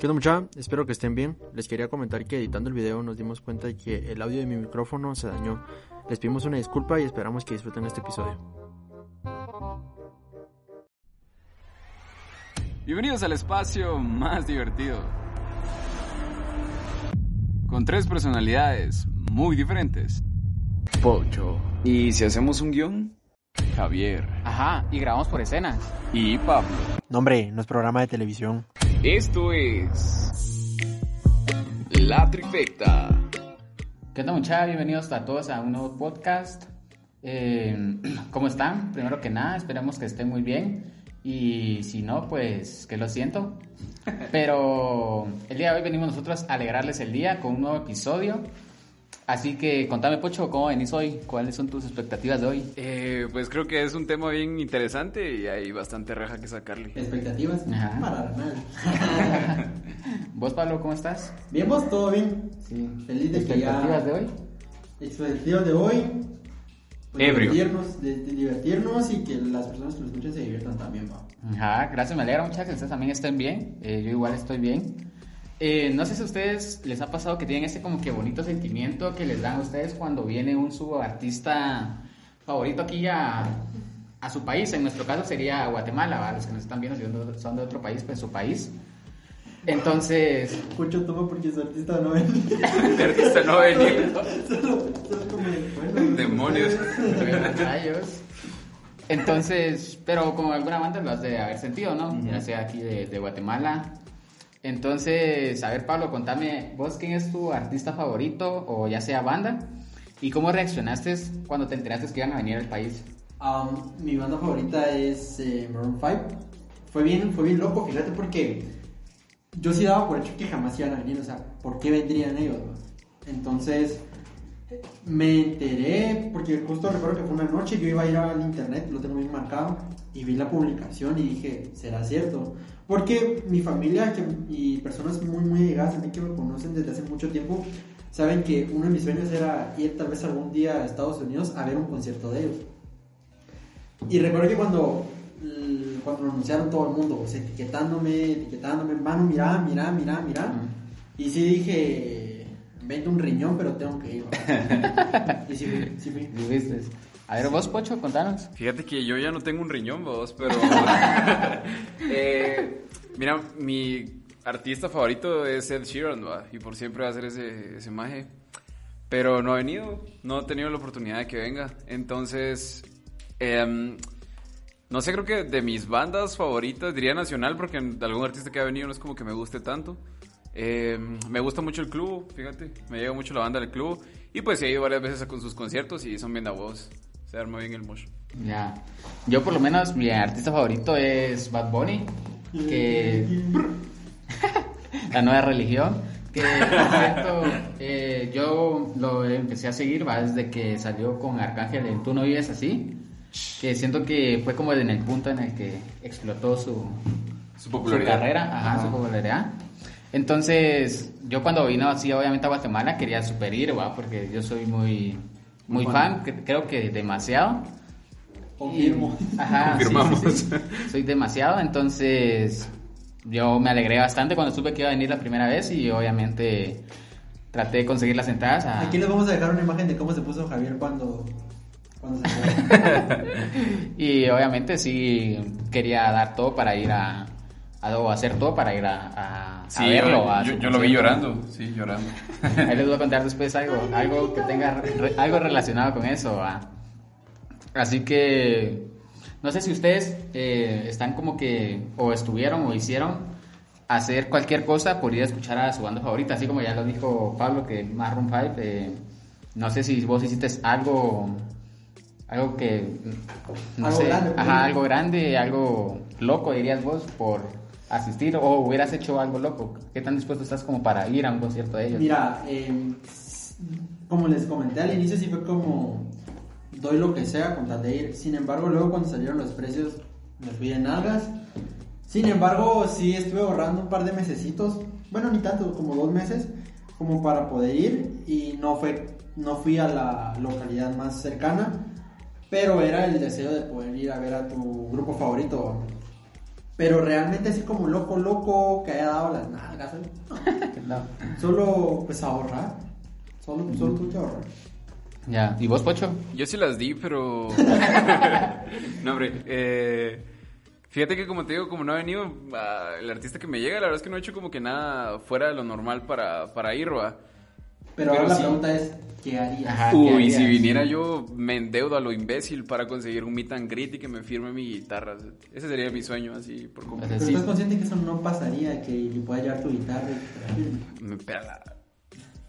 ¿Qué onda mucha? Espero que estén bien. Les quería comentar que editando el video nos dimos cuenta de que el audio de mi micrófono se dañó. Les pedimos una disculpa y esperamos que disfruten este episodio. Bienvenidos al espacio más divertido. Con tres personalidades muy diferentes. Pocho. ¿Y si hacemos un guion? Javier. Ajá, y grabamos por escenas. Y Pablo. No hombre, no es programa de televisión. Esto es... La Trifecta. ¿Qué onda muchachos? Bienvenidos a todos a un nuevo podcast. Eh, ¿Cómo están? Primero que nada, esperemos que estén muy bien. Y si no, pues que lo siento. Pero el día de hoy venimos nosotros a alegrarles el día con un nuevo episodio. Así que contame, Pocho, ¿cómo venís hoy? ¿Cuáles son tus expectativas de hoy? Eh, pues creo que es un tema bien interesante y hay bastante raja que sacarle. ¿Expectativas? Ajá. Paranormal. ¿Vos, Pablo, cómo estás? Bien, vos, todo bien. Sí. Feliz de que ¿Expectativas ya. de hoy? Expectativas de hoy. pues, Ebrio. Divertirnos, de, de divertirnos y que las personas que lo escuchen se diviertan también, va. Ajá, gracias, me alegra mucho que ustedes también estén bien. Eh, yo igual estoy bien. Eh, no sé si a ustedes les ha pasado que tienen ese como que bonito sentimiento que les dan a ustedes cuando viene un su artista favorito aquí a, a su país. En nuestro caso sería Guatemala, ¿va? los que nos están viendo si son de- de otro país, pues su país. Entonces, Cucho toma porque su artista no ven. El artista no de, bueno, Demonios. rayos. Entonces, pero como alguna banda lo has de haber sentido, ¿no? Ya sea aquí de, de Guatemala. Entonces, a ver, Pablo, contame, vos quién es tu artista favorito o ya sea banda y cómo reaccionaste cuando te enteraste que iban a venir al país. Um, mi banda favorita es eh, Maroon 5. Fue bien, fue bien loco, fíjate, porque yo sí daba por hecho que jamás iban a venir, o sea, ¿por qué vendrían ellos? Entonces, me enteré, porque justo recuerdo que fue una noche, yo iba a ir al internet, lo tengo bien marcado, y vi la publicación y dije, ¿será cierto? Porque mi familia que- y personas muy, muy llegadas a mí que me conocen desde hace mucho tiempo, saben que uno de mis sueños era ir tal vez algún día a Estados Unidos a ver un concierto de ellos. Y recuerdo que cuando, l- cuando lo anunciaron todo el mundo, o sea, etiquetándome, etiquetándome, mano, mira, mira, mira, mira. Y sí dije, vende un riñón, pero tengo que ir. ¿va?". y sí sí fui. ¿Y viste? A ver, vos, Pocho, contanos. Fíjate que yo ya no tengo un riñón, vos, pero... Eh, mira, mi artista favorito es Ed Sheeran, ¿va? y por siempre va a ser ese, ese maje. Pero no ha venido, no he tenido la oportunidad de que venga. Entonces, em, no sé, creo que de mis bandas favoritas, diría Nacional, porque de algún artista que ha venido no es como que me guste tanto. Em, me gusta mucho el club, fíjate, me llega mucho la banda del club. Y pues he ido varias veces con sus conciertos y son bien da huevos. Se arma bien el mocho. Ya. Yo, por lo menos, mi artista favorito es Bad Bunny, que. la nueva religión. Que, por cierto, eh, yo lo empecé a seguir ¿va? desde que salió con Arcángel en Tú no vives así. Que siento que fue como en el punto en el que explotó su, Su su popularidad. carrera, ajá, su popularidad. Entonces, yo cuando vino así, obviamente a Guatemala, quería super ir, ¿va? porque yo soy muy, muy fan, cre- creo que demasiado. Confirmo. Y- Ajá, sí, Confirmamos. sí, sí. Soy demasiado, entonces yo me alegré bastante cuando supe que iba a venir la primera vez y obviamente traté de conseguir las entradas. a- Aquí les vamos a dejar una imagen de cómo se puso Javier cuando, cuando se fue. Y obviamente sí quería dar todo para ir a, a- o hacer todo para ir a, a- a Sí, verlo. yo, a yo- yo lo vi llorando, sí, llorando. Ahí les voy a contar después algo, algo que tenga re- algo relacionado con eso. ¿va? Así que no sé si ustedes eh, están como que o estuvieron o hicieron hacer cualquier cosa por ir a escuchar a su banda favorita, así como ya lo dijo Pablo que Maroon 5. eh, no sé si vos hiciste algo algo que no Algo sé, grande, pues. ajá, algo grande, algo loco dirías vos por asistir o hubieras hecho algo loco? ¿Qué tan dispuesto estás como para ir a un concierto de ellos? Mira, eh, como les comenté al inicio, sí fue como doy lo que sea con tal de ir. Sin embargo, luego cuando salieron los precios, me fui de nalgas. Sin embargo, sí estuve ahorrando un par de mesecitos, bueno, ni tanto, como dos meses, como para poder ir y no fue, no fui a la localidad más cercana, pero era el deseo de poder ir a ver a tu grupo favorito. Pero realmente así como loco, loco, que haya dado las nalgas, ¿eh? No. solo pues ahorrar, solo, solo que ahorrar. Ya, ¿y vos, Pocho? Yo sí las di, pero. no, hombre. Eh, fíjate que, como te digo, como no ha venido ah, el artista que me llega, la verdad es que no he hecho como que nada fuera de lo normal para, para ir, ¿va? Pero, Pero ahora la pregunta es, ¿qué harías? Ajá. ¿qué Uy, harías? si viniera yo, me endeudo a lo imbécil para conseguir un meet and greet y que me firme mi guitarra. Ese sería mi sueño, así, por completo. Pero estás consciente que eso no pasaría, que le puedas llevar tu guitarra y te la firme? Me pela.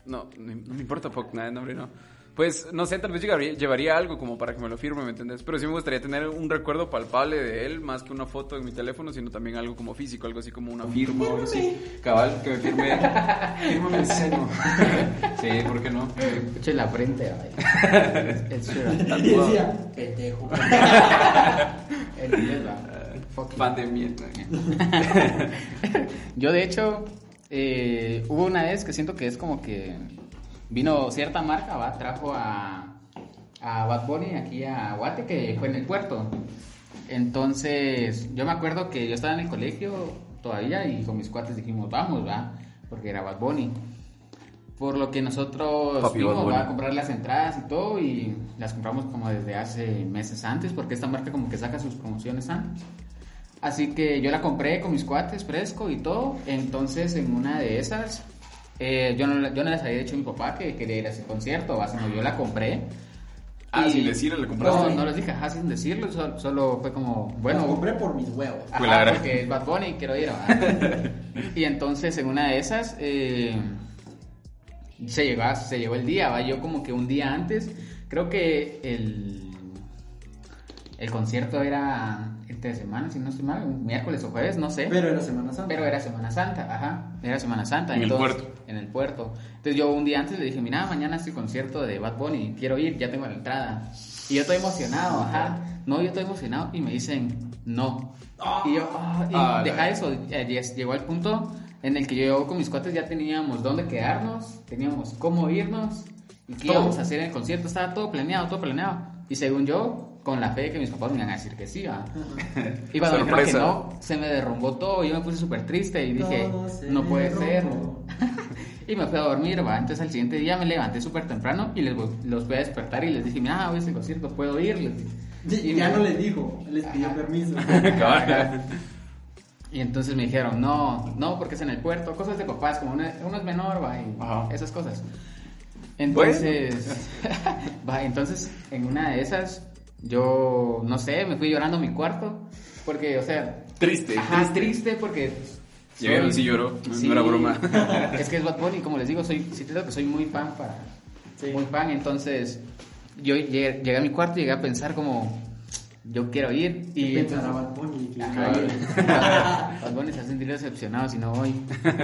No, no, me importa poco, nada, no, hombre, no. Pues, no sé, tal vez llegaría- llevaría algo como para que me lo firme, ¿me entiendes? Pero sí me gustaría tener un recuerdo palpable de él, más que una foto en mi teléfono, sino también algo como físico, algo así como una firma o algo así. Cabal, que me firme, fírmame el seno. sí, ¿por qué no? En la frente. Y decía, pendejo. El. Fan de mierda. Yo, de hecho, eh, hubo una vez que siento que es como que vino cierta marca, va, trajo a, a Bad Bunny aquí a Guate, que fue en el puerto. Entonces, yo me acuerdo que yo estaba en el colegio todavía y con mis cuates dijimos, vamos, va, porque era Bad Bunny. Por lo que nosotros Papi fuimos a comprar las entradas y todo y las compramos como desde hace meses antes, porque esta marca como que saca sus promociones antes. Así que yo la compré con mis cuates fresco y todo. Entonces, en una de esas, eh, yo, no, yo no les había dicho a mi papá que quería ir a ese concierto, yo la compré. Ah, Y- sin decirle, ¿la compraste? No, no les dije, ajá, sin decirlo, solo, solo fue como, Bueno, bueno, compré por mis huevos. Ajá, Claro. porque es Bad Bunny, quiero ir. y entonces en una de esas eh, se, llegó, se llegó el día, ¿va? yo como que un día antes, creo que el, el concierto era entre semana, si no estoy mal, un miércoles o jueves, no sé. Pero era Semana Santa. Pero era Semana Santa, ajá. Era Semana Santa. En el entonces- puerto. En el puerto. Entonces yo un día antes le dije, mira, mañana es el concierto de Bad Bunny, quiero ir, ya tengo la entrada. Y yo estoy emocionado, ajá. No, yo estoy emocionado y me dicen, no. Y yo, ah, y Ah, deja eso, eh, lleg- llegó al punto en el que yo con mis cuates ya teníamos dónde quedarnos, teníamos cómo irnos y qué Todo. íbamos a hacer en el concierto, estaba todo planeado, todo planeado. Y según yo, con la fe de que mis papás me iban a decir que sí, ¿va? Y cuando me dijeron que no, se me derrumbó todo, yo me puse súper triste y dije, no puede ser. y me fui a dormir, va. Entonces al siguiente día me levanté súper temprano y les, los fui a despertar y les dije, mira, hoy es el concierto, puedo ir. Y Y ya me- no les dijo, les pidió permiso. Cabal. Y entonces me dijeron, no, no, porque es en el puerto, cosas de papás, como uno, uno es menor, va, y Ajá. esas cosas. Entonces, va, entonces en una de esas, yo, no sé, me fui llorando a mi cuarto, porque, o sea, Triste, ajá, triste. triste porque... Llegaron, sí lloró, no- no era broma. Es que es Bad Bunny, como les digo, soy, sí creo que soy muy fan para... Muy fan, entonces yo llegué, llegué a mi cuarto y llegué a pensar como, yo quiero ir y... Pensará entonces- Bad Bunny Ajá. Bad Bunny se va a sentir decepcionado si no voy.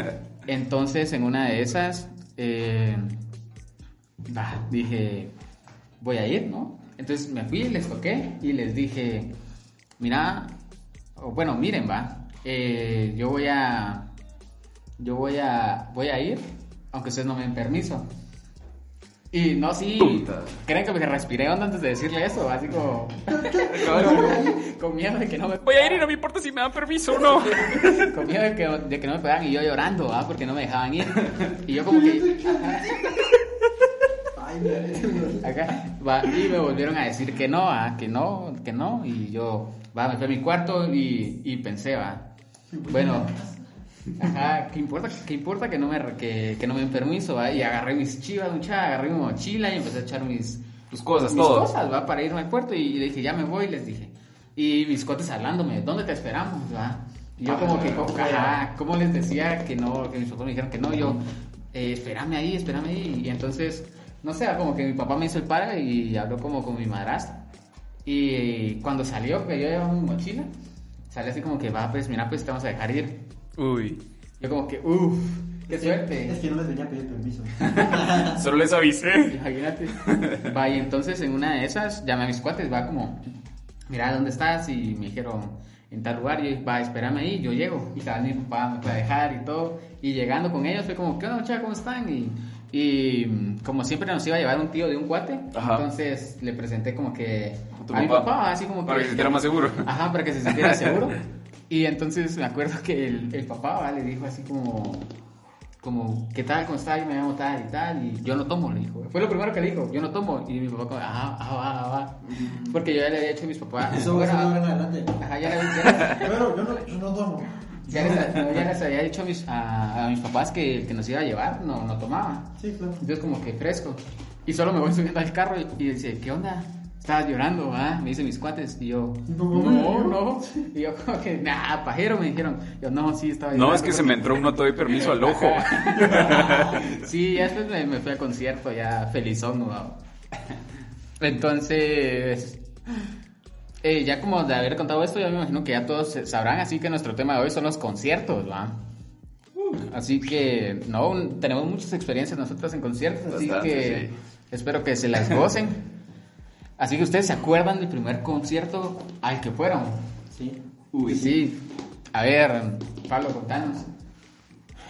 Entonces, en una de esas, eh, bah, dije, voy a ir, ¿no? Entonces me fui, les toqué y les dije, mira, o bueno, miren, va, eh, yo voy a, yo voy a, voy a ir, aunque ustedes no me den permiso. Y no, sí, Puta. creen que me respiré antes de decirle eso, así como, con miedo de que no me Voy a ir y no me importa si me dan permiso o no. con miedo de que, de que no me pegaran y yo llorando, ¿ah? Porque no me dejaban ir. Y yo como que... Acá, va, y me volvieron a decir que no, ¿ah? Que no, que no. Y yo, va, me fui a mi cuarto y, y pensé, va. Bueno, ajá, ¿qué importa, qué importa que no me, que, que no me den permiso, va? Y agarré mis chivas, mucha, agarré mi mochila y empecé a echar mis... Tus cosas, mis todo. cosas, va, para irme al puerto. Y, le dije, ya me voy, les dije. Y mis cotes hablándome, ¿dónde te esperamos, va? Y yo como que, como, ajá, ¿cómo les decía que no? Que mis papás me dijeron que no, yo, eh, espérame ahí, espérame ahí. Y entonces, no sé, como que mi papá me hizo el para y habló como con mi madrastra. Y cuando salió, que yo llevaba mi mochila, salió así como que, va, pues, mira, pues, te vamos a dejar ir. Uy. Yo como que, uff, qué Es suerte. que no les venía a pedir permiso. Solo les avisé. Imagínate. Va, y entonces en una de esas llamé a mis cuates, va como, mira, ¿dónde estás? Y me dijeron, en tal lugar, y yo, va, espérame ahí, yo llego. Y tal, mi papá me fue a dejar y todo. Y llegando con ellos fue como, ¿qué onda, muchachos? ¿Cómo están? Y, y mm, como siempre nos iba a llevar un tío de un cuate, Ajá. entonces le presenté como que A mi papá. así como Para que se sintiera más seguro. Ajá, para que se sintiera seguro. Y entonces me acuerdo que el, el papá ¿va? le dijo así como, como, ¿qué tal? ¿Cómo está? Y me llamo tal y tal. Y yo no tomo, le dijo. Fue lo primero que le dijo, yo no tomo. Y mi papá como, ajá, ajá, va, ajá, va. Porque yo ya le había dicho a mis papás. Eso adelante. Ajá, ya le había Pero yo no, yo no tomo. Ya les, no, ya les había dicho a mis, a, a mis papás que el que nos iba a llevar no, no tomaba. Sí, claro. Entonces como que fresco. Y solo me voy subiendo al carro y, y dice, ¿qué onda? Estabas llorando, ¿ah? Me dicen mis cuates. Y yo, No, no, no. no. Y yo como que, nah, pajero, me dijeron. Yo, no, sí, estaba No, llorando. es que se me entró un no te doy permiso al ojo. sí, ya después me, me fui al concierto, ya felizón, ¿no? Entonces, eh, ya como de haber contado esto, ya me imagino que ya todos sabrán, así que nuestro tema de hoy son los conciertos, ¿va? Así que, no, tenemos muchas experiencias nosotros en conciertos, así Bastante, que sí. espero que se las gocen. Así que ustedes se acuerdan del primer concierto al que fueron. Sí. Uy, sí. A ver, Pablo, contanos.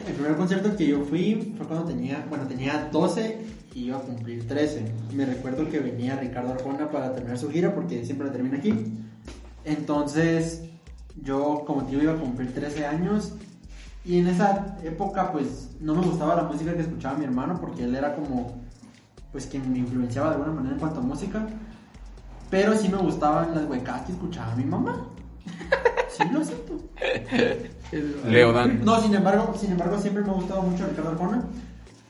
El primer concierto que yo fui fue cuando tenía, bueno, tenía 12 y iba a cumplir 13. Me recuerdo que venía Ricardo Arjona para terminar su gira porque siempre la termina aquí. Entonces, yo como tío iba a cumplir 13 años y en esa época pues no me gustaba la música que escuchaba mi hermano porque él era como pues quien me influenciaba de alguna manera en cuanto a música. Pero sí me gustaban las huecas que escuchaba mi mamá. Sí, lo acepto. Leo Dan. No, sin embargo, sin embargo, siempre me ha gustado mucho Ricardo Arjona.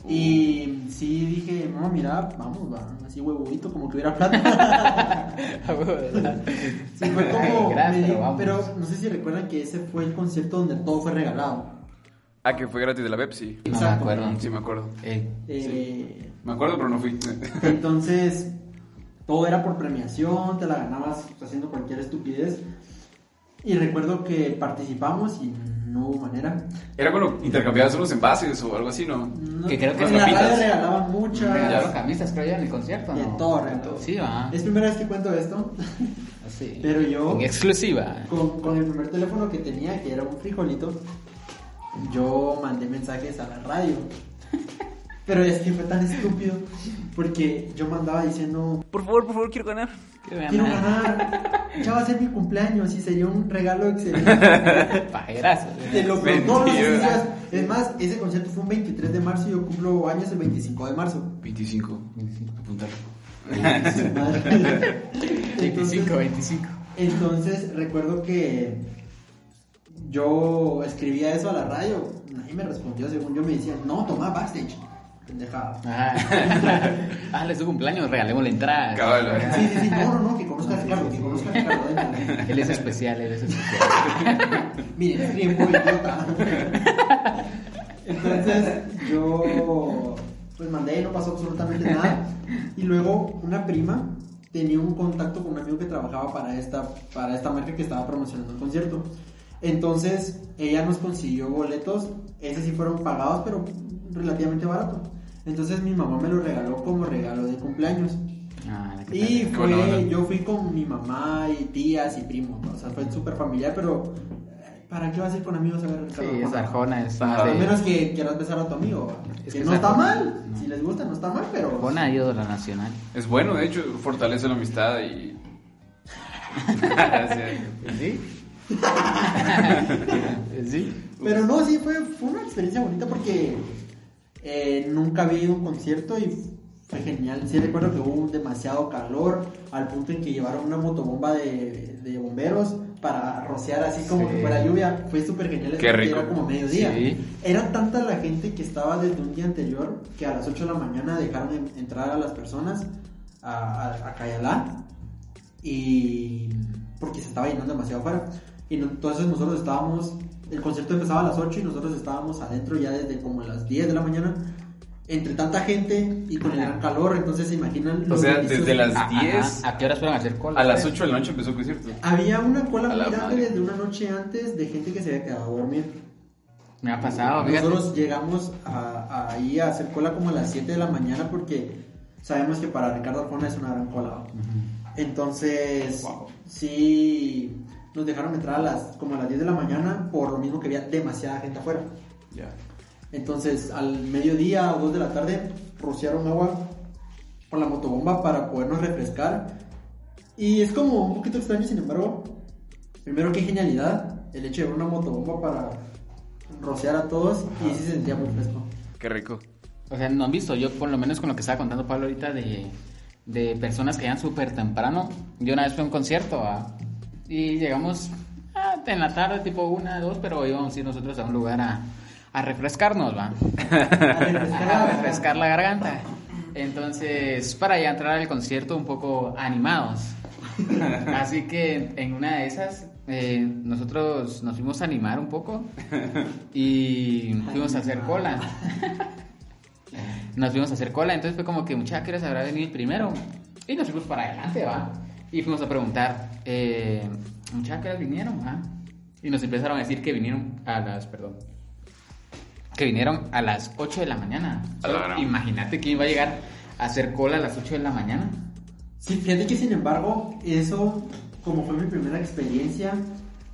Y sí dije, mamá, mira, vamos, va, así huevudito, como que hubiera plata. sí, fue como. Gracias, me pero vamos. pero no sé si recuerdan que ese fue el concierto donde todo fue regalado. Ah, que fue gratis de la Pepsi. No me Exacto. acuerdo. Sí, me acuerdo. Eh, Eh, Me acuerdo, pero no fui. Entonces, todo era por premiación, te la ganabas haciendo cualquier estupidez. Y recuerdo que participamos y no hubo manera. Era cuando intercambiabas unos envases o algo así, ¿no? No- Que creo que en la radio regalaban muchas. regalaron camisas, creo yo, en el concierto, ¿no? todo, de todo. Sí, va. Es primera vez que cuento esto, Sí. pero yo En exclusiva. con, con el primer teléfono que tenía, que era un frijolito, yo mandé mensajes a la radio. Pero es que fue tan estúpido, porque yo mandaba diciendo, Por favor, por favor, quiero ganar. quiero ganar, ya va a ser mi cumpleaños y sería un regalo excelente. Pajerazo. Te lo prometo. Es más, ese concierto fue un 23 de marzo y yo cumplo años el 25 de marzo. 25. Apuntar. Madre. 25, 25. Entonces recuerdo que yo escribía eso a la radio, nadie me respondió, según yo me decían, no, toma backstage. Pendejada. Ah, es su cumpleaños, regalemos la entrada. Cabal. Sí, sí, sí, no, no, no, que conozca a Ricardo, que conozca a Ricardo. Él es especial, él es especial. Miren, es tiempo, idiota. Entonces yo pues mandé y no pasó absolutamente nada. Y luego una prima tenía un contacto con un amigo que trabajaba para esta, para esta marca que estaba promocionando el concierto. Entonces ella nos consiguió boletos, esos sí fueron pagados, pero relativamente barato. Entonces mi mamá me lo regaló como regalo de cumpleaños. Ah, la Y tal. Fue, yo fui con mi mamá y tías y primos, ¿no? o sea, fue súper familiar, pero eh, ¿para qué vas a ir con amigos a ver Sí, Ricardo es Arjona? Es A de... menos que quieras besar a tu amigo. Es que que no es está Arjona. mal, No. si les gusta no está mal, pero... Arjona, ídolo nacional. Es bueno, de hecho, fortalece la amistad y. Sí. ¿Sí? ¿Sí? Pero no, sí, fue, fue una experiencia bonita porque eh, nunca había ido a un concierto y fue genial. Sí recuerdo que hubo un demasiado calor al punto en que llevaron una motobomba de, de bomberos para rociar así como Sí. que fuera lluvia. Fue súper genial. Qué rico. Era como mediodía. Sí. Era tanta la gente que estaba desde un día anterior que a las 8 de la mañana dejaron en- entrar a las personas a, a, a Cayalá y porque se estaba llenando demasiado afuera. Y no- entonces nosotros estábamos, el concierto empezaba a las 8 y nosotros estábamos adentro ya desde como las 10 de la mañana. Entre tanta gente y con el gran calor, entonces se imaginan O los sea, desde las Ah, 10 ajá. ¿A qué horas fueron a hacer cola? a las 8 de la noche empezó el concierto. Había una cola A muy grande desde una noche antes de gente que se había quedado a dormir. Me ha pasado, fíjate. Nosotros llegamos a, a ahí a hacer cola como a las 7 de la mañana porque sabemos que para Ricardo Arjona es una gran cola. ¿va? Entonces, sí, nos dejaron entrar a las, como a las 10 de la mañana por lo mismo que había demasiada gente afuera. Ya. Entonces, al mediodía o 2 de la tarde, rociaron agua con la motobomba para podernos refrescar. Y es como un poquito extraño, sin embargo, primero qué genialidad el hecho de una motobomba para rociar a todos y sí se sentía muy fresco. Qué rico. O sea, no han visto, yo por lo menos con lo que estaba contando Pablo ahorita de, de personas que llegan súper temprano. Yo una vez fui a un concierto ¿va? Y llegamos ah, en la tarde, tipo una, dos, pero íbamos a ir nosotros a un lugar a, a refrescarnos, ¿va? a refrescar la garganta. Entonces, para ya entrar al concierto un poco animados. Así que en una de esas, eh, nosotros nos fuimos a animar un poco y fuimos a hacer cola. Nos fuimos a hacer cola, entonces fue como que muchachos, ¿qué habrá venido primero? Y nos fuimos para adelante, ¿va? Y fuimos a preguntar, eh, muchachos, ¿qué horas vinieron? ¿va? Y nos empezaron a decir que vinieron a las, perdón, que vinieron a las 8 de la mañana. Imagínate quién iba a llegar a hacer cola a las 8 de la mañana. Sí, fíjate que sin embargo, eso, como fue mi primera experiencia,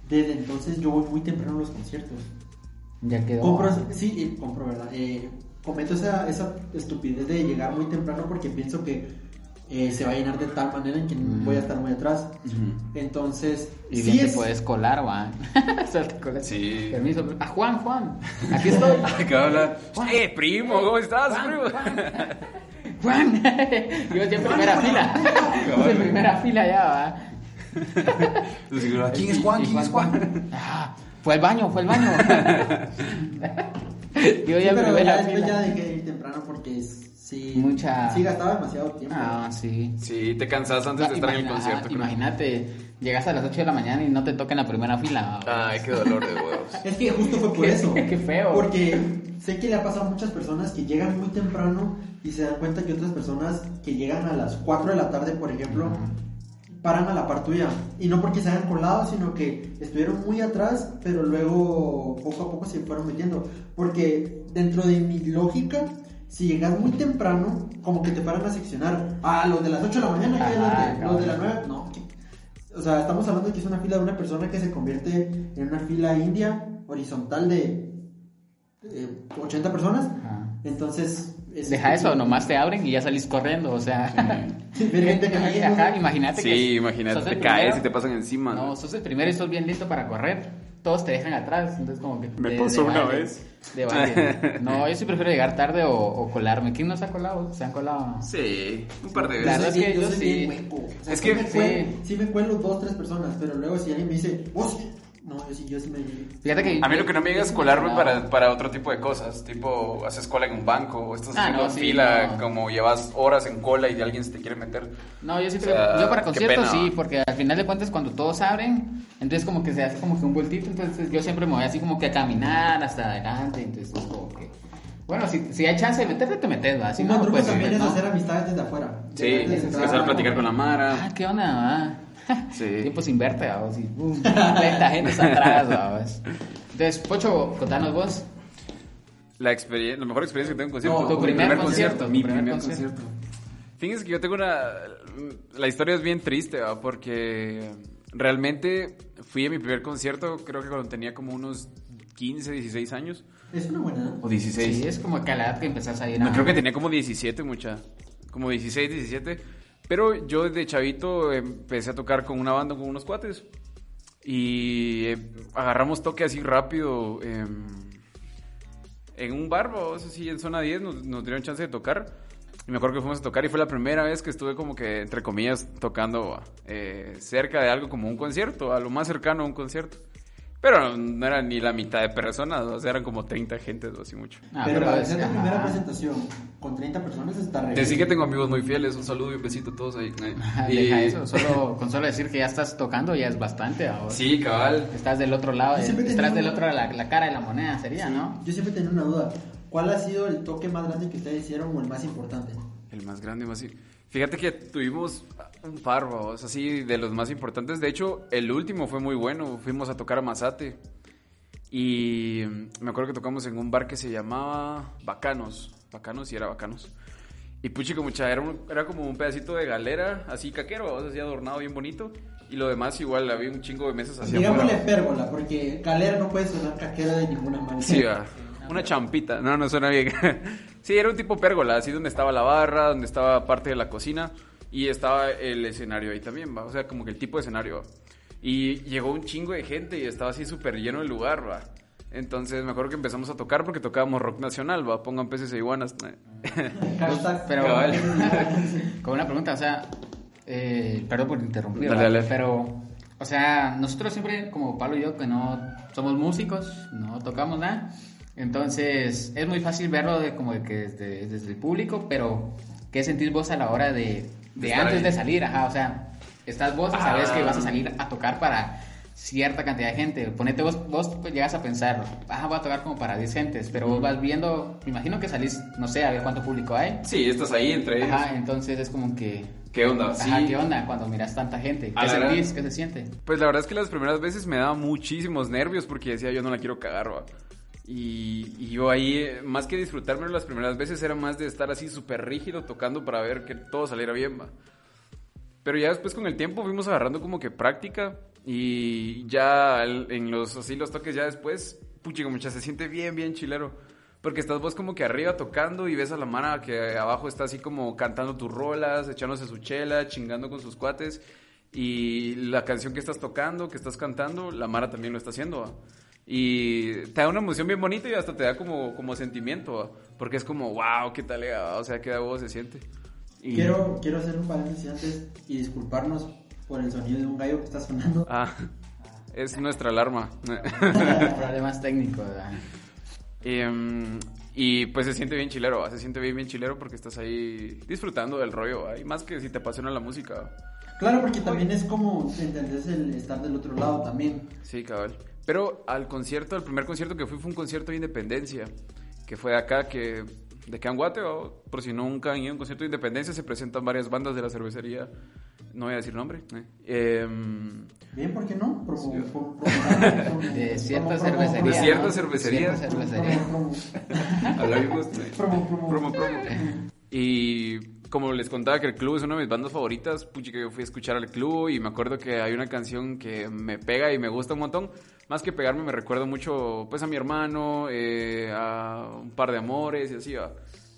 desde entonces yo voy muy temprano a los conciertos. Ya quedó. Compro, sí, eh, compro, ¿verdad? Eh, cometo esa, esa estupidez de llegar muy temprano porque pienso que eh, se va a llenar de tal manera en que Mm. voy a estar muy atrás. Entonces, Y sí bien te es- puedes colar, ¿va? O sea, te colas. Sí. Permiso. A Juan, Juan. Aquí estoy. ¿Qué habla? ¡Eh, primo! ¿Cómo estás, Juan, primo? Juan. Juan. Yo estoy en primera fila. Yo estoy en primera fila ya, ¿va? ¿Quién es Juan? ¿Quién es Juan? Ah, fue al baño, fue al baño. Yo sí, ya en pero ya después ya dejé de ir temprano porque es- sí, Mucha- sí gastaba demasiado tiempo. Ah, sí. Sí, te cansas antes de estar en el concierto. creo. Imagínate, llegas a las 8 de la mañana y no te toca en la primera fila. Ay, qué dolor de huevos. Es que justo fue por Qué- eso. qué feo. Porque sé que le ha pasado a muchas personas que llegan muy temprano y se dan cuenta que otras personas que llegan a las 4 de la tarde, por ejemplo, paran a la par tuya. Y no porque se hayan colado, sino que estuvieron muy atrás, pero luego poco a poco se fueron metiendo. Porque dentro de mi lógica, si llegas muy temprano, como que te paran a seccionar. Ah, los de las 8 de la mañana, Ajá, adelante. Los de las cabrón. 9, no. O sea, estamos hablando de que es una fila de una persona que se convierte en una fila india horizontal de eh, 80 personas. Ajá. Entonces, es- Deja eso, nomás te abren y ya salís corriendo, o sea. Ajá, imagínate que. Sí, imagínate, te caes primero. y te pasan encima. No, sos el primero y sos bien listo para correr. Todos te dejan atrás, entonces como que... Me de- pasó de una valle, vez. De valle. No, yo sí prefiero llegar tarde o, o colarme. ¿Quién no se ha colado? ¿Se han colado? Sí, un par de La veces. verdad es que yo sí. O sea, Es que- me sí. cuelo, sí me cuelo dos, tres personas, pero luego si alguien me dice, vos, no, yo sí, yo sí me... Fíjate que... A mí lo que no me digas es colarme no. para, para otro tipo de cosas. Tipo, haces cola en un banco o estás Ah, haciendo no, sí, fila, no. como llevas horas en cola y alguien se te quiere meter. No, yo sí O sea, yo para conciertos sí, porque al final de cuentas cuando todos abren, entonces como que se hace como que un vueltito, entonces yo siempre me voy así como que a caminar hasta adelante, entonces es como que... Bueno, si, si hay chance de meterte, te metes, ¿va? Si Un no, truco pues... también es no. hacer amistades desde afuera. Sí, empezar a la- platicar con la Mara. Ah, ¿qué onda, va? Sí. Tiempo sin verte, vamos. Y, boom, la gente está atrás, vamos. Entonces, Pocho, contanos vos. La, experiencia, la mejor experiencia que tengo en concierto. No, tu Mi primer concierto, Mi tu primer primer concierto. concierto. Fíjense que yo tengo una... La historia es bien triste, ¿va? Porque realmente fui a mi primer concierto, creo que cuando tenía como unos 15, 16 años. Es una buena edad. O 16. Sí, es como que a la edad que empezás a ir a... No, creo que tenía como 17, mucha. Como 16, 17. Pero yo desde chavito empecé a tocar con una banda con unos cuates. Y eh, agarramos toque así rápido. em, en un bar, o así en zona 10, nos, nos dieron chance de tocar. Y me acuerdo que fuimos a tocar y fue la primera vez que estuve como que, entre comillas, tocando eh, cerca de algo como un concierto, a lo más cercano a un concierto. Pero no era ni la mitad de personas, o sea, eran como 30 gentes o así mucho. Ah, pero para hacer tu ajá. primera presentación con 30 personas está re Decí bien. que tengo amigos muy fieles, un saludo y un besito a todos ahí. Y- Deja eso, solo, con solo decir que ya estás tocando ya es bastante ahora. Sí, cabal. Estás del otro lado, estás del otro la, la cara de la moneda, sería, ¿no? Yo siempre tenía una duda. ¿Cuál ha sido el toque más grande que ustedes hicieron o el más importante? El más grande, más... Fíjate que tuvimos un par, así, de los más importantes. De hecho, el último fue muy bueno. Fuimos a tocar a Mazate. Y me acuerdo que tocamos en un bar que se llamaba Bacanos. Bacanos, y era Bacanos. Y puchico, mucha, era, un- era como un pedacito de galera, así caquero, así adornado bien bonito. Y lo demás igual, había un chingo de mesas así Digámosle pérgola, porque calera no puede sonar caquera de ninguna manera. Sí, va. Una champita. No, no suena bien. sí, era un tipo pérgola, así donde estaba la barra, donde estaba parte de la cocina y estaba el escenario ahí también, va. O sea, como que el tipo de escenario. va. Y llegó un chingo de gente y estaba así súper lleno el lugar, va. Entonces me acuerdo que empezamos a tocar porque tocábamos rock nacional, va. Pongan peces e iguanas. Pero, con una pregunta, o sea, eh, perdón por interrumpir, Dale, dale. pero, o sea, nosotros siempre, como Pablo y yo, que no somos músicos, no tocamos nada, entonces es muy fácil verlo de, como de que desde, desde el público, pero ¿qué sentís vos a la hora de, de estar antes ahí. de salir? Ajá, o sea, estás vos y sabes Ah. que vas a salir a tocar para cierta cantidad de gente. Ponete vos, vos pues, llegas a pensar, ah, voy a tocar como para 10 gentes, pero vos vas viendo, me imagino que salís, no sé, a ver cuánto público hay. Sí, estás ahí entre ellos. Ajá, entonces es como que... ¿Qué onda? Sí. Ajá, ¿qué onda cuando miras tanta gente? ¿Qué sentís? ¿Qué se siente? Pues la verdad es que las primeras veces me daba muchísimos nervios porque decía yo no la quiero cagar, va. Y, yo ahí, más que disfrutármelo las primeras veces, era más de estar así súper rígido tocando para ver que todo saliera bien, va. Pero ya después con el tiempo fuimos agarrando como que práctica y ya en los, así los toques ya después, puchico, mucha, se siente bien, bien chilero. Porque estás vos como que arriba tocando y ves a la mara que abajo está así como cantando tus rolas, echándose su chela, chingando con sus cuates. Y la canción que estás tocando, que estás cantando, la Mara también lo está haciendo. Y te da una emoción bien bonita y hasta te da como, como sentimiento, ¿va? porque es como, wow, qué tal, ¿va? o sea, qué huevo se siente. Y- Quiero, quiero hacer un paréntesis antes y disculparnos por el sonido de un gallo que está sonando. Ah, es nuestra alarma. Problemas técnicos. ¿verdad? y, y, pues se siente bien chilero, ¿va? se siente bien, bien chilero porque estás ahí disfrutando del rollo, ¿va? y más que si te apasiona la música. Claro, porque también es como, ¿entendés? El estar del otro lado también. Sí, cabal. Pero al concierto, el primer concierto que fui fue un concierto de independencia, que fue de acá, que de Canguate, o por si nunca han ido a un concierto de independencia, se presentan varias bandas de la cervecería, no voy a decir nombre. eh. Em, Bien, ¿por qué no? Promo, Sí. promo- promo- De cierta cervecería. De cierta ¿no? cervecería. Promo, promo. Y como les contaba que el club es una de mis bandas favoritas, puchi que yo fui a escuchar al club y me acuerdo que hay una canción que me pega y me gusta un montón. Más que pegarme me recuerdo mucho pues a mi hermano, eh, a un par de amores y así, a,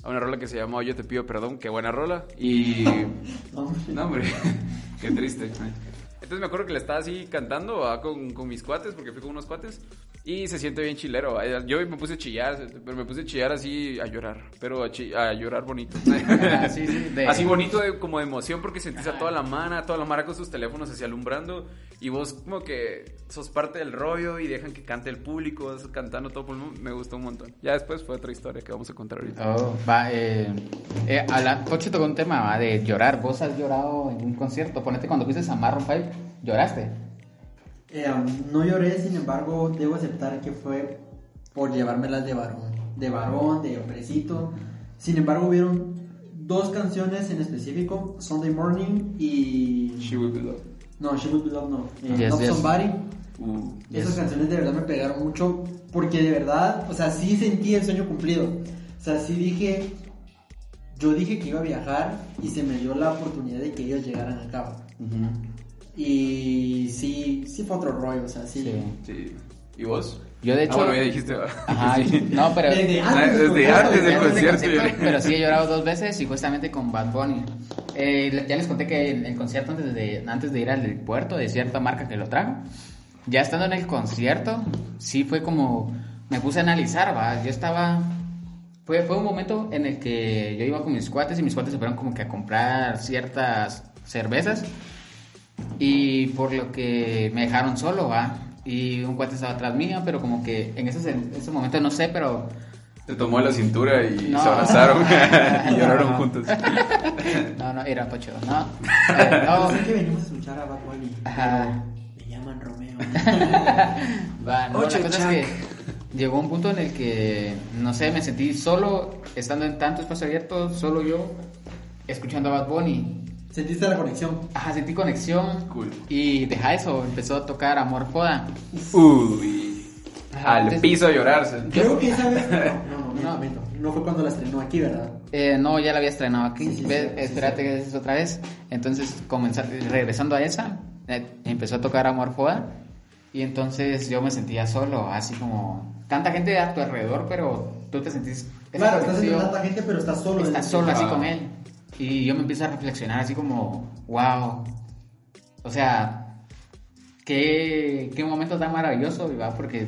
a una rola que se llamaba Yo te pido perdón, qué buena rola. Y... No, hombre, qué triste. Entonces me acuerdo que le estaba así cantando ¿va? con, con mis cuates, porque fui con unos cuates, y se siente bien chilero. Yo me puse a chillar, pero me puse a chillar así a llorar, pero a, a llorar bonito. Ah, sí, sí, de- Así bonito de- como de emoción porque sentís a toda la mana, toda la mara con sus teléfonos así alumbrando, y vos como que sos parte del rollo y dejan que cante el público, vas cantando todo pulmón, me gustó un montón. Ya después fue otra historia que vamos a contar ahorita. Oh, va, eh, eh, habla- Pocho tocó un tema va, de llorar. ¿Vos has llorado en un concierto? Ponete cuando fuiste a Marron 5, ¿lloraste? Eh, um, no lloré, sin embargo, debo aceptar que fue por llevármelas de varón. De varón, de hombrecito. Sin embargo, hubieron dos canciones en específico, Sunday Morning y... She Will Be Loved. No, She Will Be Loved no. Eh, Yes, Love yes. Somebody. Uh, Esas Yes. canciones de verdad me pegaron mucho porque de verdad, o sea, sí sentí el sueño cumplido. O sea, sí dije, yo dije que iba a viajar y se me dio la oportunidad de que ellos llegaran acá. Y sí, sí fue otro rollo, o sea, sí. Sí. sí. ¿Y vos? Yo de hecho... Ah, bueno, ya dijiste. Ajá, no, pero... Desde Ah, antes, desde del antes del concierto, pero sí he llorado dos veces y justamente con Bad Bunny. Eh, ya les conté que en el concierto antes de, antes de ir al puerto de cierta marca que lo trajo, ya estando en el concierto, sí fue como, me puse a analizar, va, yo estaba, fue, fue un momento en el que yo iba con mis cuates y mis cuates se fueron como que a comprar ciertas cervezas y por lo que me dejaron solo, va, y un cuate estaba atrás mía, pero como que en ese, en ese momento no sé, pero... Te tomó la cintura y No. se abrazaron y lloraron No. juntos. No, no, era Pocho, no. Eh, no, sé que venimos a escuchar a Bad Bunny, Ajá. pero me llaman Romeo. va, no, Ocho, la cosa es que llegó un punto en el que, no sé, me sentí solo, estando en tanto espacio abierto, solo yo, escuchando a Bad Bunny. ¿Sentiste la conexión? Ajá, sentí conexión. Cool. Y deja eso, empezó a tocar Amor Joda. Uy. Ajá, al entonces- piso a llorarse. Creo que esa vez. No, no, no, no, no fue cuando la estrenó aquí, ¿verdad? Eh, no, ya la había estrenado aquí. Sí, sí, Ve, sí, espérate que es otra vez. Entonces, comenzar, regresando a esa, eh, empezó a tocar Amor Foda. Y entonces yo me sentía solo, así como tanta gente a tu alrededor, pero tú te sentís. Claro, estás conexión. tanta gente, pero estás solo. Estás en- solo así Ah. con él. Y yo me empiezo a reflexionar así como, wow. O sea, qué, qué momento tan maravilloso, ¿va? Porque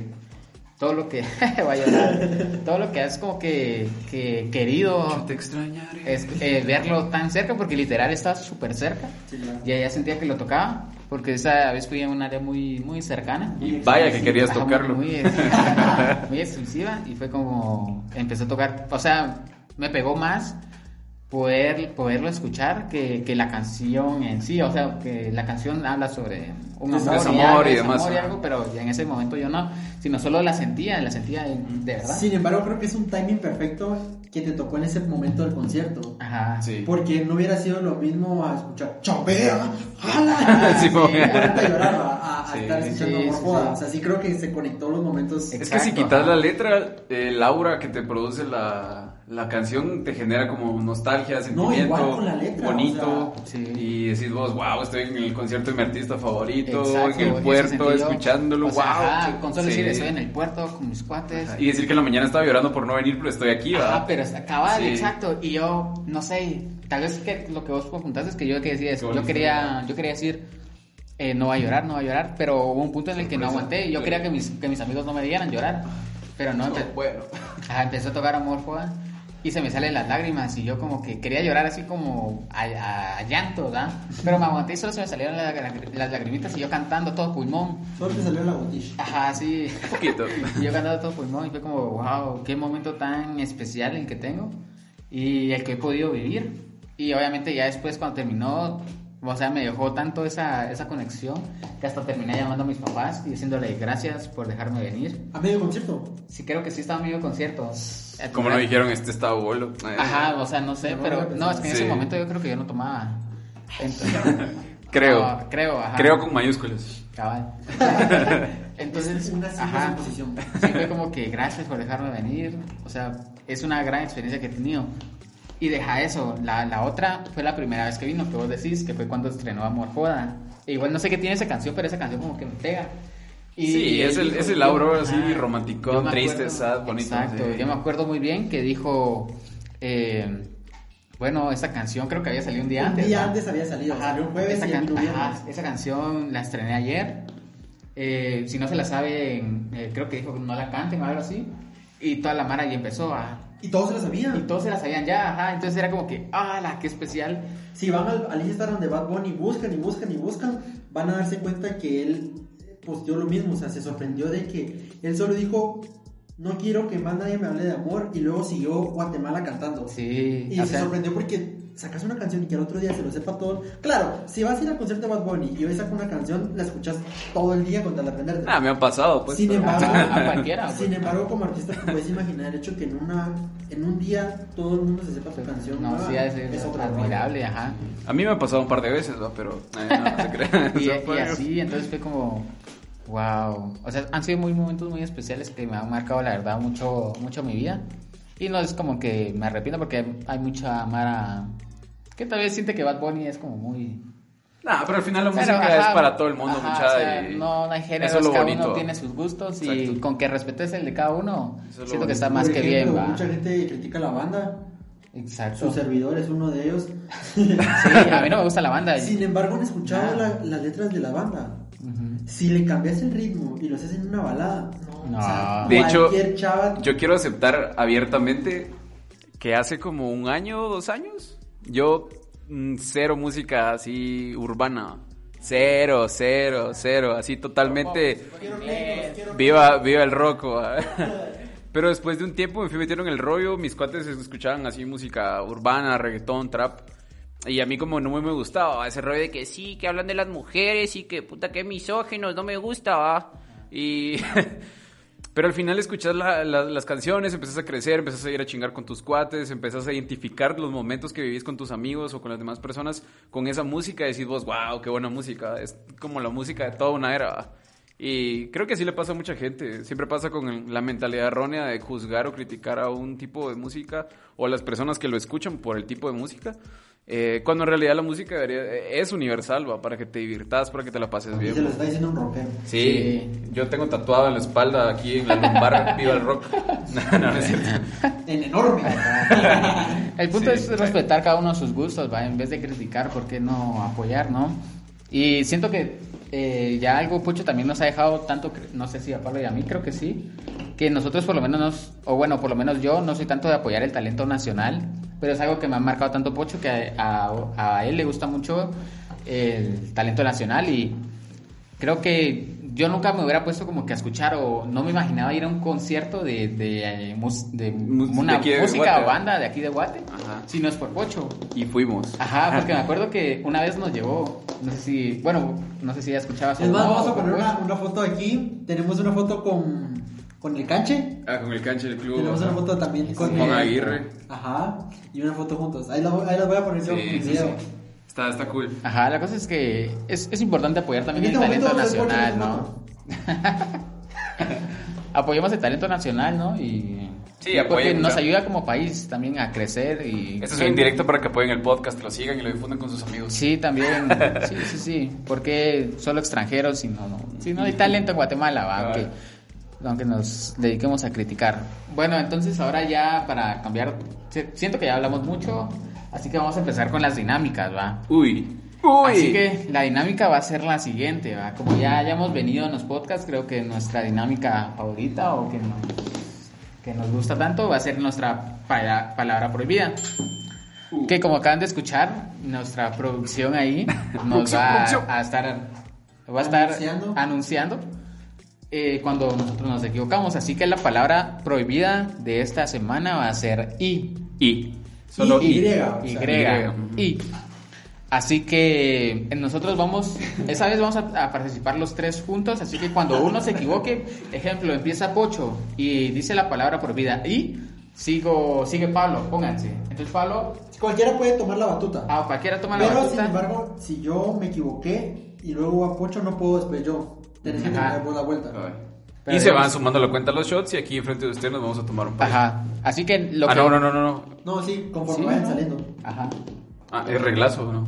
todo lo que... voy a llorar. todo lo que has como que, que querido Te extrañaré. es, eh, verlo tan cerca, porque literal estaba súper cerca. Sí, claro. Y allá sentía que lo tocaba, porque esa vez fui a un área muy, muy cercana. Y vaya que querías tocarlo. Muy, exclusiva, muy exclusiva y fue como empezó a tocar, o sea, me pegó más poder poderlo escuchar que, que la canción en sí, o sea, que la canción habla sobre un amor, Desamor y, y algo, demás, desamor y algo, pero ya en ese momento yo no, sino solo la sentía, la sentía de de verdad. Sin embargo, creo que es un timing perfecto que te tocó en ese momento del concierto. Ajá. Sí. Porque no hubiera sido lo mismo a escuchar ¡Chopea! ¡Jala! Sí, Y ponerte a llorar, a, a Sí, estar sí, escuchando sí, sí, sí. O sea, sí creo que se conectó los momentos. Es que si quitas ajá. la letra, el aura que te produce la, la canción te genera como nostalgia, sentimiento, la letra, bonito. o sea, sí. Y decís vos, wow, estoy en el concierto de mi artista favorito, Exacto, en el puerto, escuchándolo, O sea, wow. ajá, con solo Sí. decir estoy en el puerto con mis cuates. Y decir que en la mañana estaba llorando por no venir, pero estoy aquí, ¿verdad? Ah, pero está cabal, Sí. exacto. Y yo, no sé, tal vez que lo que vos apuntaste es que yo que decía eso. Yo quería, yo quería decir, eh, no va a llorar, no va a llorar, pero hubo un punto en el que no aguanté. Yo quería que mis, que mis amigos no me dieran llorar, pero no, empe- bueno. Ajá, empezó a tocar Amor Foda y se me salen las lágrimas y yo como que quería llorar así como a, a- a llanto, ¿verdad? Pero me aguanté y solo se me salieron las, las lagrimitas y yo cantando todo pulmón. Solo te salió la botella. Ajá, sí. Un poquito. Y yo cantando todo pulmón y fue como, wow, qué momento tan especial el que tengo y el que he podido vivir. Y obviamente ya después cuando terminó, o sea, me dejó tanto esa, esa conexión que hasta terminé llamando a mis papás y diciéndole gracias por dejarme venir. A medio concierto. Sí, creo que sí estaba en medio concierto. Como no dijeron, este está bolo. Ajá, o sea, no sé, No, pero no, es que en sí. ese momento yo creo que yo no tomaba. Entonces, Creo. no, creo, ajá. Creo con mayúsculas. Cabal. Entonces, Es una simple ajá, sí fue como que gracias por dejarme venir. O sea, es una gran experiencia que he tenido. Y deja eso, la, la otra fue la primera vez que vino, que vos decís, que fue cuando estrenó Amor Joda. E igual no sé qué tiene esa canción, pero esa canción como que me pega. Y Sí, es él el- dijo- es el aura así, Yo me triste, acuerdo- sad, bonito, Exacto, sí. yo me acuerdo muy bien que dijo, eh, bueno, esta canción creo que había salido un día Un antes. día ¿no? antes había salido. Ajá, Salió un jueves esa, y can- ajá, esa canción la estrené ayer. Eh, si no se la saben, eh, creo que dijo que no la canten o algo así. Y toda la mara ya empezó a... Y todos se lo sabían. Y todos se la sabían ya, ajá. Entonces era como que, ¡ah, qué especial! Si van al, al Instagram de Bad Bunny, buscan y buscan y buscan, van a darse cuenta que él posteó lo mismo. O sea, se sorprendió de que él solo dijo, no quiero que más nadie me hable de amor. Y luego siguió Guatemala cantando. Sí, Y se sea, sorprendió porque sacas una canción y que al otro día se lo sepa todo. Claro, si vas a ir al concierto de Bad Bunny y hoy saca una canción, la escuchas todo el día con tal de aprenderte. Ah, me han pasado, pues. Sin pero- embargo, a cualquiera, sin pues. embargo, como artista te puedes imaginar el hecho que en una en un día todo el mundo se sepa tu canción. no, sí, ha es otro admirable, ajá. A mí me ha pasado un par de veces, ¿no? pero eh, no, no se crean. y, así, entonces fue como, wow. O sea, han sido muy momentos muy especiales que me han marcado, la verdad, mucho, mucho mi vida. Y no es como que me arrepiento porque hay mucha mara que tal vez siente que Bad Bunny es como muy... Nah, pero al final la Pero, música ajá, es para todo el mundo, ajá, mucha, o sea, y no, no hay géneros, eso es lo cada bonito. uno tiene sus gustos y Exacto. con que respetes el de cada uno, es siento que está más Por que ejemplo, bien, va. Mucha gente critica la banda. Exacto. Su servidor es uno de ellos. Sí, a mí no me gusta la banda. Sin embargo, han escuchado la- las letras de la banda. Si le cambias el ritmo y lo haces en una balada, no. No. o sea, De hecho, chava. Yo quiero aceptar abiertamente que hace como un año o dos años, yo mm, cero música así urbana. Cero, cero, cero, así totalmente viva, viva el rock. Pero después de un tiempo me fui metiendo en el rollo, mis cuates escuchaban así música urbana, reggaetón, trap. Y a mí como no me me gustaba ese rollo de que sí, que hablan de las mujeres y que puta que misógenos, no me gusta, va. Y... Pero al final escuchas la- la- las canciones, empezás a crecer, empezás a ir a chingar con tus cuates, empezás a identificar los momentos que vivís con tus amigos o con las demás personas con esa música y decís vos, wow, qué buena música. Es como la música de toda una era. Y creo que así le pasa a mucha gente. Siempre pasa con la mentalidad errónea de juzgar o criticar a un tipo de música o a las personas que lo escuchan por el tipo de música. Eh, cuando en realidad la música debería- eh, es universal, ¿va? Para que te divirtas, para que te la pases Y bien. se lo está diciendo un rockero. Sí, yo tengo tatuado en la espalda, aquí en la lumbar, viva el rock. No, no, no es cierto. En enorme. El punto Sí, es claro. respetar cada uno sus gustos, ¿va? En vez de criticar, ¿por qué no apoyar, no? Y siento que eh, ya algo Pucho también nos ha dejado tanto, no sé si a Pablo y a mí, creo que sí, que nosotros por lo menos nos, o bueno, por lo menos yo no soy tanto de apoyar el talento nacional, pero es algo que me ha marcado tanto Pocho que a él le gusta mucho el talento nacional y creo que yo nunca me hubiera puesto como que a escuchar o no me imaginaba ir a un concierto de, de, eh, de una de de música o banda de aquí de Guate, Ajá. si no es por Pocho. Y fuimos. Ajá, porque me acuerdo que una vez nos llevó, no sé si, bueno, no sé si ya escuchabas Es más, no, vamos a poner una, una foto aquí. Tenemos una foto con, con el canche. Ah, con el canche del club. Tenemos una foto también con, el- Aguirre. Ajá. Y una foto juntos. Ahí la, voy- ahí las voy a poner yo Sí, en el sí, video. Está, está cool. Ajá, la cosa es que es, es importante apoyar también el este talento nacional, ¿no? Apoyemos el talento nacional, ¿no? Y Sí, porque apoyen, nos claro. ayuda como país también a crecer y Este es un indirecto para que apoyen el podcast, lo sigan y lo difundan con sus amigos. Sí, también. Sí, sí, sí. Porque solo extranjeros, si no, no. Si no hay talento en Guatemala, ¿va? Claro. aunque, aunque nos dediquemos a criticar. Bueno, entonces ahora ya para cambiar, si- siento que ya hablamos mucho, así que vamos a empezar con las dinámicas, ¿va? Uy. Así que la dinámica va a ser la siguiente, ¿va? Como ya hayamos venido en los podcasts, creo que nuestra dinámica favorita o que nos, que nos gusta tanto va a ser nuestra pala- palabra prohibida. Que como acaban de escuchar, nuestra producción ahí nos va a estar, va a estar Anunciando. anunciando eh, cuando nosotros nos equivocamos. Así que la palabra prohibida de esta semana va a ser I. Y. Solo Y, y. Y, o Y, sea, y. Así que nosotros vamos, esa vez vamos a, a participar los tres juntos, así que cuando uno se equivoque, ejemplo, empieza Pocho y dice la palabra prohibida y sigo, sigue Pablo, pónganse. Entonces Pablo, Cualquiera puede tomar la batuta. ah, cualquiera toma la Pero sin batuta. embargo, si yo me equivoqué y luego a Pocho, no puedo después yo. Tenés que terminar vos la vuelta. Pero y se van sumando la cuenta los shots y aquí enfrente de usted nos vamos a tomar un par. Ajá, así que lo ah, que... no, no, no, no, no. No, sí, conforme Sí, vayan saliendo. Ajá. Ah, es reglazo, ¿no?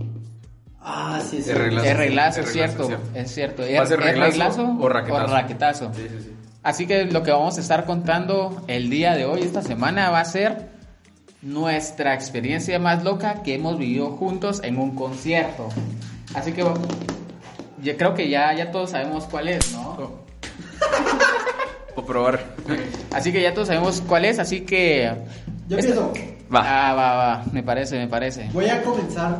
Ah, sí, sí. Es reglazo. Es reglazo, Es es reglazo, cierto, es es cierto. ¿Va a ser ¿Es reglazo o raquetazo? raquetazo? Sí, sí, sí. Así que lo que vamos a estar contando el día de hoy, esta semana, va a ser nuestra experiencia más loca que hemos vivido juntos en un concierto. Así que yo creo que ya, ya todos sabemos cuál es, ¿no? O probar. Así que ya todos sabemos cuál es, así que... Yo Esta- empiezo. Va. Ah, va, va, me parece, me parece. Voy a comenzar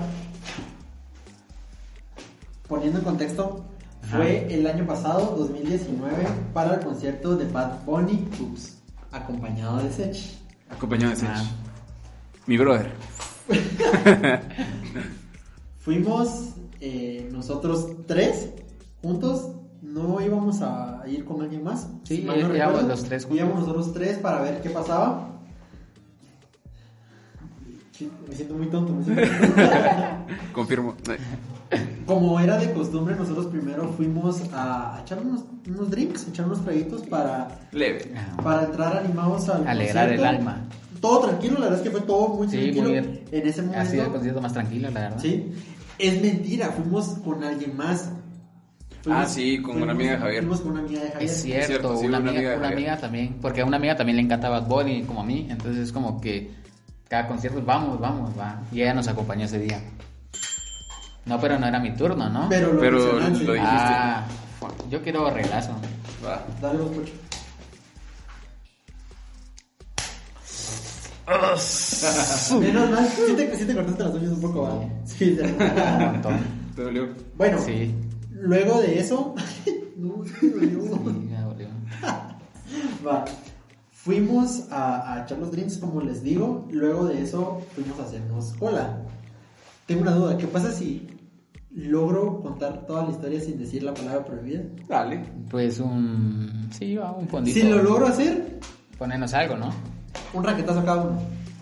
poniendo en contexto. Fue el año pasado, 2019, para el concierto de Bad Bunny Oops, acompañado de Sech. Acompañado de Sech. Ah. Mi brother. Fuimos eh, nosotros tres juntos. No íbamos a ir con alguien más. Sí, no íbamos recuerdo. los tres juntos. Íbamos nosotros tres para ver qué pasaba. Sí, Me siento muy tonto. me siento muy tonto. Confirmo. Como era de costumbre, nosotros primero fuimos a, echar unos, unos drinks, echar unos traguitos para, Leve. para entrar animados al Alegrar el alma. Todo tranquilo, la verdad es que fue todo muy Sí, tranquilo muy bien. en ese Ha sido el momento. concierto más tranquilo, la verdad. Sí, es mentira, fuimos con alguien más. Ah, sí, con una amiga de Javier. Fuimos con una amiga de Javier. Es cierto, cierto, sí, una, una amiga, una amiga también, porque a una amiga también le encanta Bad Bunny como a mí, entonces es como que cada concierto vamos, vamos, va. Y ella nos acompañó ese día. No, pero no era mi turno, ¿no? Pero lo Pero lo dijiste. ah, yo quiero reglazo. Va. Dale vos, Pocho. Menos mal, sí te, sí te cortaste las uñas un poco, ¿va? Sí, te- Un montón. ¿Te dolió? Bueno, Sí. Luego de eso, no. Va. Fuimos a, a echar los drinks, como les digo. Luego de eso, fuimos a hacernos cola. Tengo una duda: ¿qué pasa si logro contar toda la historia sin decir la palabra prohibida? Dale. Pues un. Sí, va, un fondito. Si lo logro hacer, Ponernos algo, ¿no? un raquetazo a cada uno.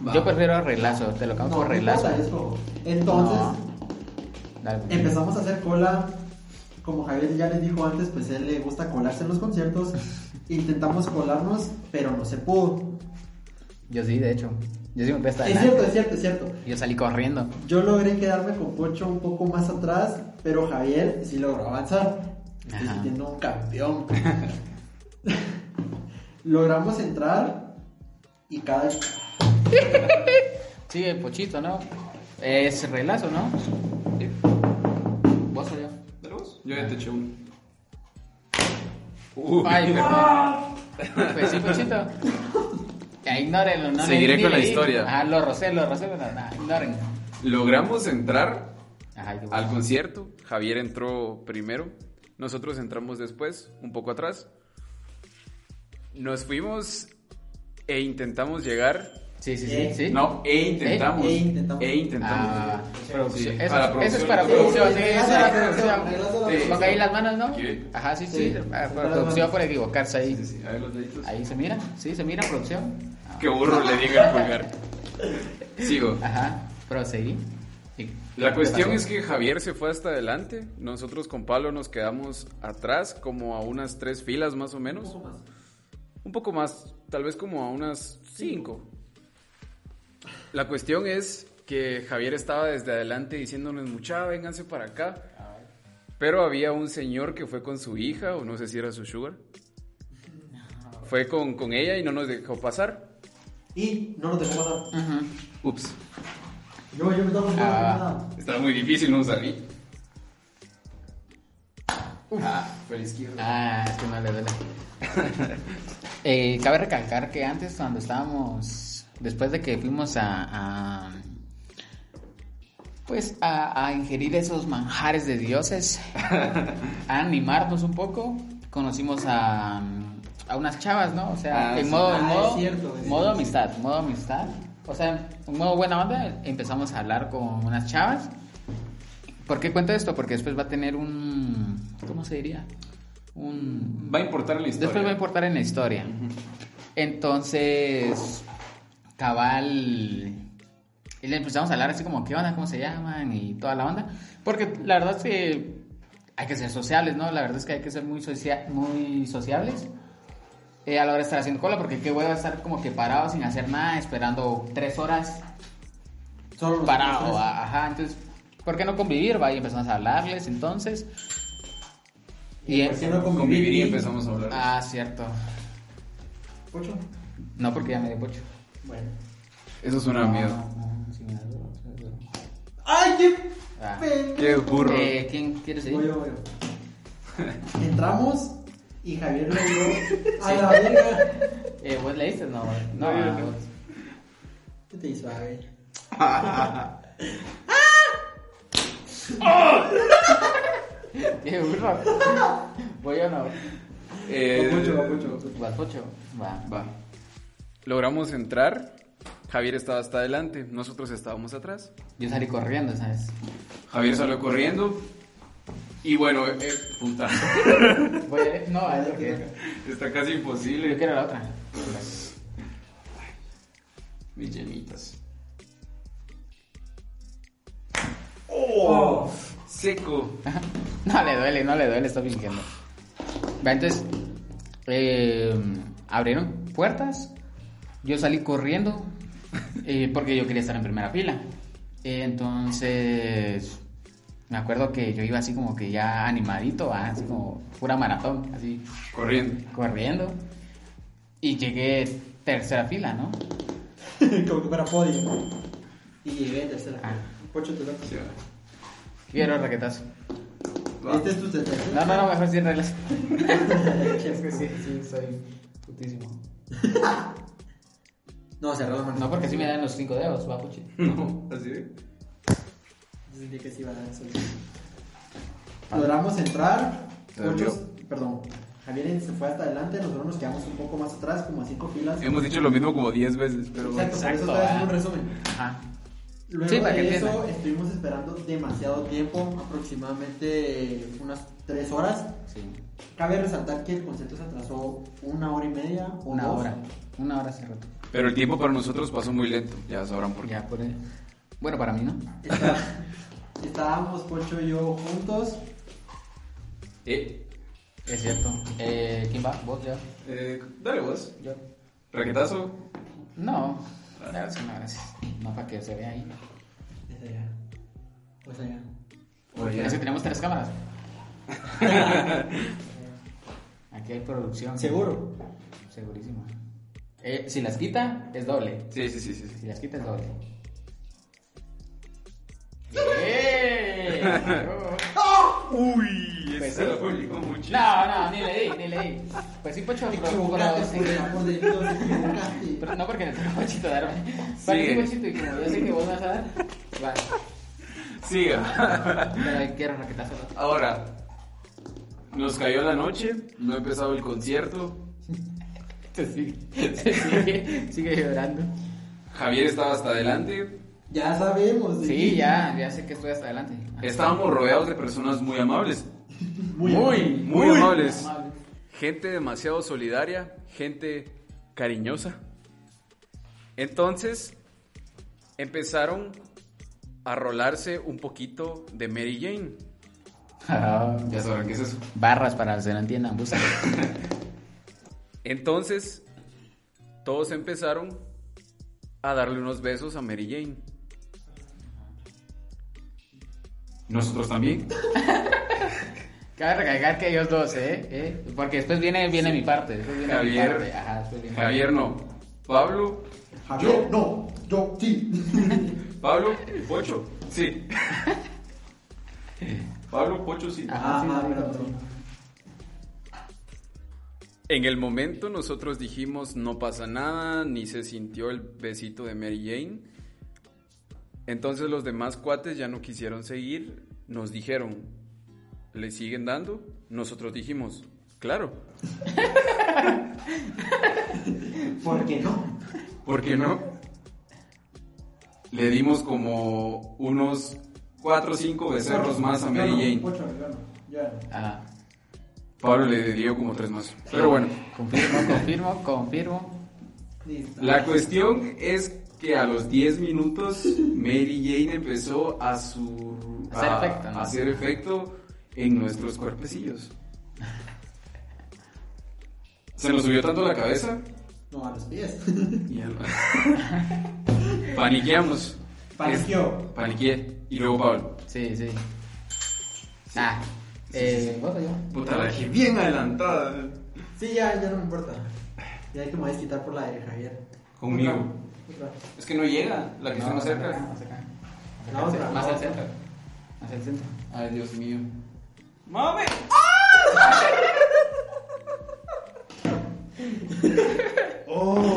Va. Yo prefiero reglazo, te lo cambio No, por no. Entonces, No. Dale. empezamos a hacer cola como Javier ya les dijo antes, pues él le gusta colarse en los conciertos. Intentamos colarnos, pero no se pudo. Yo sí, de hecho. Yo sí me puse hasta Es cierto, es cierto, es cierto. Yo salí corriendo. Yo logré quedarme con Pocho un poco más atrás, pero Javier sí logró avanzar. Estoy sintiendo un campeón. Logramos entrar y cada Sí, el pochito, ¿no? Es relazo, ¿no? Sí. Yo ya te eché uno. Uh, Ay, perdón. Pues sí, pochito. Ya, ignórenlo, no Seguiré con la historia. Ajá, lo rocé, lo rocé, pero nada, ignoren. Logramos entrar Ajá, qué bueno. al concierto. Javier entró primero. Nosotros entramos después, un poco atrás. Nos fuimos e intentamos llegar. Sí, sí, sí. Sí. No, e intentamos. E intentamos. E intentamos. Ah, producción. Sí, Eso, para eso es producción. para producción, sí, eso es para producción. sí, sí. Ponga ahí las manos, ¿no? ¿Qué? Ajá, sí, sí. Sí. Para producción por equivocarse ahí. Sí, sí, a ver los deditos. Ahí se mira, sí, se mira producción. Qué burro le diga el pulgar. Sigo. Ajá, proseguí. ¿Y La cuestión es que Javier se fue hasta adelante. Nosotros con Pablo nos quedamos atrás, como a unas tres filas más o menos. Un poco más, tal vez como a unas cinco. La cuestión es que Javier estaba desde adelante diciéndonos, mucha, vénganse para acá. Pero había un señor que fue con su hija, o no sé si era su sugar. Fue con, con ella y no nos dejó pasar. Y no nos dejó pasar. Ups, Yo, yo me estaba Ah. estaba muy difícil, no salí. Ah, fue a la izquierda. Ah, es que no le duele. Eh, cabe recalcar que antes cuando estábamos, después de que fuimos a, a- pues a, a ingerir esos manjares de dioses, a animarnos un poco, conocimos a, a unas chavas, ¿no? O sea, Ah, en sí. modo, en Ah, modo, es cierto, es modo amistad, modo amistad. O sea, en modo buena onda, empezamos a hablar con unas chavas. ¿Por qué cuento esto? Porque después va a tener un, ¿cómo se diría? Un, Va a importar en la historia. Después va a importar en la historia. Entonces, cabal, y le empezamos a hablar así como, ¿qué onda? ¿Cómo se llaman? Y toda la onda. Porque la verdad es que hay que ser sociables, ¿no? La verdad es que hay que ser muy, socia- muy sociables eh, a la hora de estar haciendo cola, porque qué hueva estar como que parado sin hacer nada, esperando tres horas Solo parado. tres. Ajá, entonces, ¿por qué no convivir? Va, y empezamos a hablarles, entonces. ¿Y por qué no convivir? Convivir y empezamos a hablar. Ah, cierto. Pocho. No, porque ya me dio pocho. Bueno. Eso suena a miedo. No, no, sí me da da. ¡Ay, qué Ah. Qué burro. Eh, ¿Quién quiere seguir? Voy yo, voy yo. Entramos y Javier logró a la verga. Eh, ¿Vos leíste? No, No, no, yo ah, no. ¿Qué te hizo, Javier? Qué burro. Voy o no. Eh, Pocho, va, Pocho, va. Va. Va. Logramos entrar. Javier estaba hasta adelante. Nosotros estábamos atrás. Yo salí corriendo, ¿sabes? Javier salió corriendo. Y bueno, eh, puta. Voy a... No, es lo que... Está casi Yo imposible. quiero la otra. Mis llenitas. Oh. Seco. No le duele, no le duele, está fingiendo. Va, entonces, eh, abrieron puertas. Yo salí corriendo eh, porque yo quería estar en primera fila. Eh, entonces, me acuerdo que yo iba así como que ya animadito, así como pura maratón, así Corriendo. corriendo. Y llegué tercera fila, ¿no? Como que para podio. Y llegué a tercera. Ah. Pocho, te toca. Sí. Quiero raquetazo. Va. Este es tu tercera. No, no, no, mejor sin reglas. Chef. sí, sí, soy putísimo. No, cerrado, mano. No, porque sí me dan los cinco dedos, va, puchi. No, así de. Sentí que sí iba a dar eso. Logramos entrar. Se Pochos, perdón. Javier se fue hasta adelante, nosotros nos quedamos un poco más atrás, como a cinco filas. Hemos dicho lo mismo como 10 veces, pero bueno. Exacto, por eso Exacto, ah. un resumen. Ajá. Luego Sí, de eso estuvimos esperando demasiado tiempo, aproximadamente unas tres horas. Sí. Cabe resaltar que el concierto se atrasó una hora y media o Una dos. hora. Una hora hace rato. Pero el tiempo para nosotros pasó muy lento. Ya sabrán por qué. Ya por el... Bueno, para mí, ¿no? Está- estábamos Pocho y yo juntos Eh, Es cierto. Eh, ¿Quién va? ¿Vos ya? eh, dale vos. Yo. Raquetazo. No. Gracias, no, gracias. No para que se vea ahí. Es allá. Pues allá. Oye, Es que tenemos tres cámaras. Aquí hay producción. ¿Seguro? Segurísimo. Eh, si las quita, es doble. Sí, sí, sí, sí. sí. Si las quita, es doble. ¡Eh! Uy, Pues esa sí. la publicó mucho. No, no, ni le di, ni le di. Pues sí, Pocho, equivocaste, pero- por el amor de Dios, te equivocaste. pero no porque le tengo Pochito darme. Para Sigue. que Pochito, y como yo sé que vos vas a dar, va. Siga. Pero quiero raquetazo. Ahora, nos cayó la noche, no ha empezado el concierto. Se sigue, sigue, sigue llorando. Javier estaba hasta adelante. Ya sabemos. Sí, ya, ya sé que estoy hasta adelante. Estábamos rodeados de personas muy amables. Muy, muy, muy amables. amable. Gente demasiado solidaria, gente cariñosa. Entonces, empezaron a rolarse un poquito de Mary Jane. Ah, Ya sabrán qué es eso. Barras para que no entiendan, busca. Entonces, todos empezaron a darle unos besos a Mary Jane. Nosotros también. Cabe recalcar que ellos dos, ¿eh? ¿Eh? Porque después viene, viene mi parte. Después viene mi Javier. parte. Ajá, después viene Javier no. Pablo. Javier, no. Yo, sí. Pablo, Pocho. Sí. Pablo, Pocho, sí. Ajá, sí, Ah, sí, pero-. En el momento nosotros dijimos no pasa nada, ni se sintió el besito de Mary Jane. Entonces los demás cuates ya no quisieron seguir, nos dijeron, ¿le siguen dando? Nosotros dijimos, claro, ¿Por qué no? ¿por qué no? Le dimos como unos cuatro o cinco becerros más a Mary Jane. Ocho, no. Ajá. Pablo le dio como tres más. Pero bueno, Confirmo, confirmo, confirmo. Listo. La cuestión es que a los 10 minutos Mary Jane empezó a su Hacer a- efecto, ¿no? a hacer efecto en nuestros cuerpecillos. Se nos subió tanto la cabeza No, a los pies. y al- paniqueamos. Paniqueó. Paniqué. Y luego Pablo. Sí, sí. Ah, eh. Puta, la dejé bien adelantada. Sí, ya, ya no me importa. Ya hay que me voy a quitar por la de Javier. Conmigo. Otra. Es que no llega, la que está más cerca. Más acá. La otra, Más la al otra. centro. Más al centro. Ay, Dios mío. ¡Mame! ¡Oh!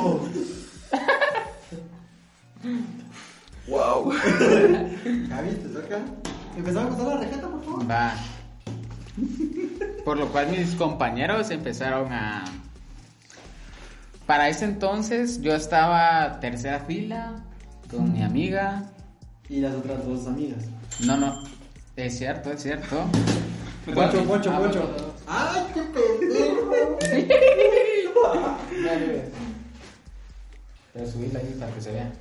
¡Wow! Javi, te toca. Empezamos a pasar la receta, por favor. Va. Por lo cual mis compañeros empezaron a... Para ese entonces yo estaba tercera fila con mi amiga. Y las otras dos amigas. No, no. Es cierto, es cierto. Pocho, pocho, Ah, pocho. pocho. ¡Ay, qué pendejo! Dale. Pero subirla ahí para que se vea.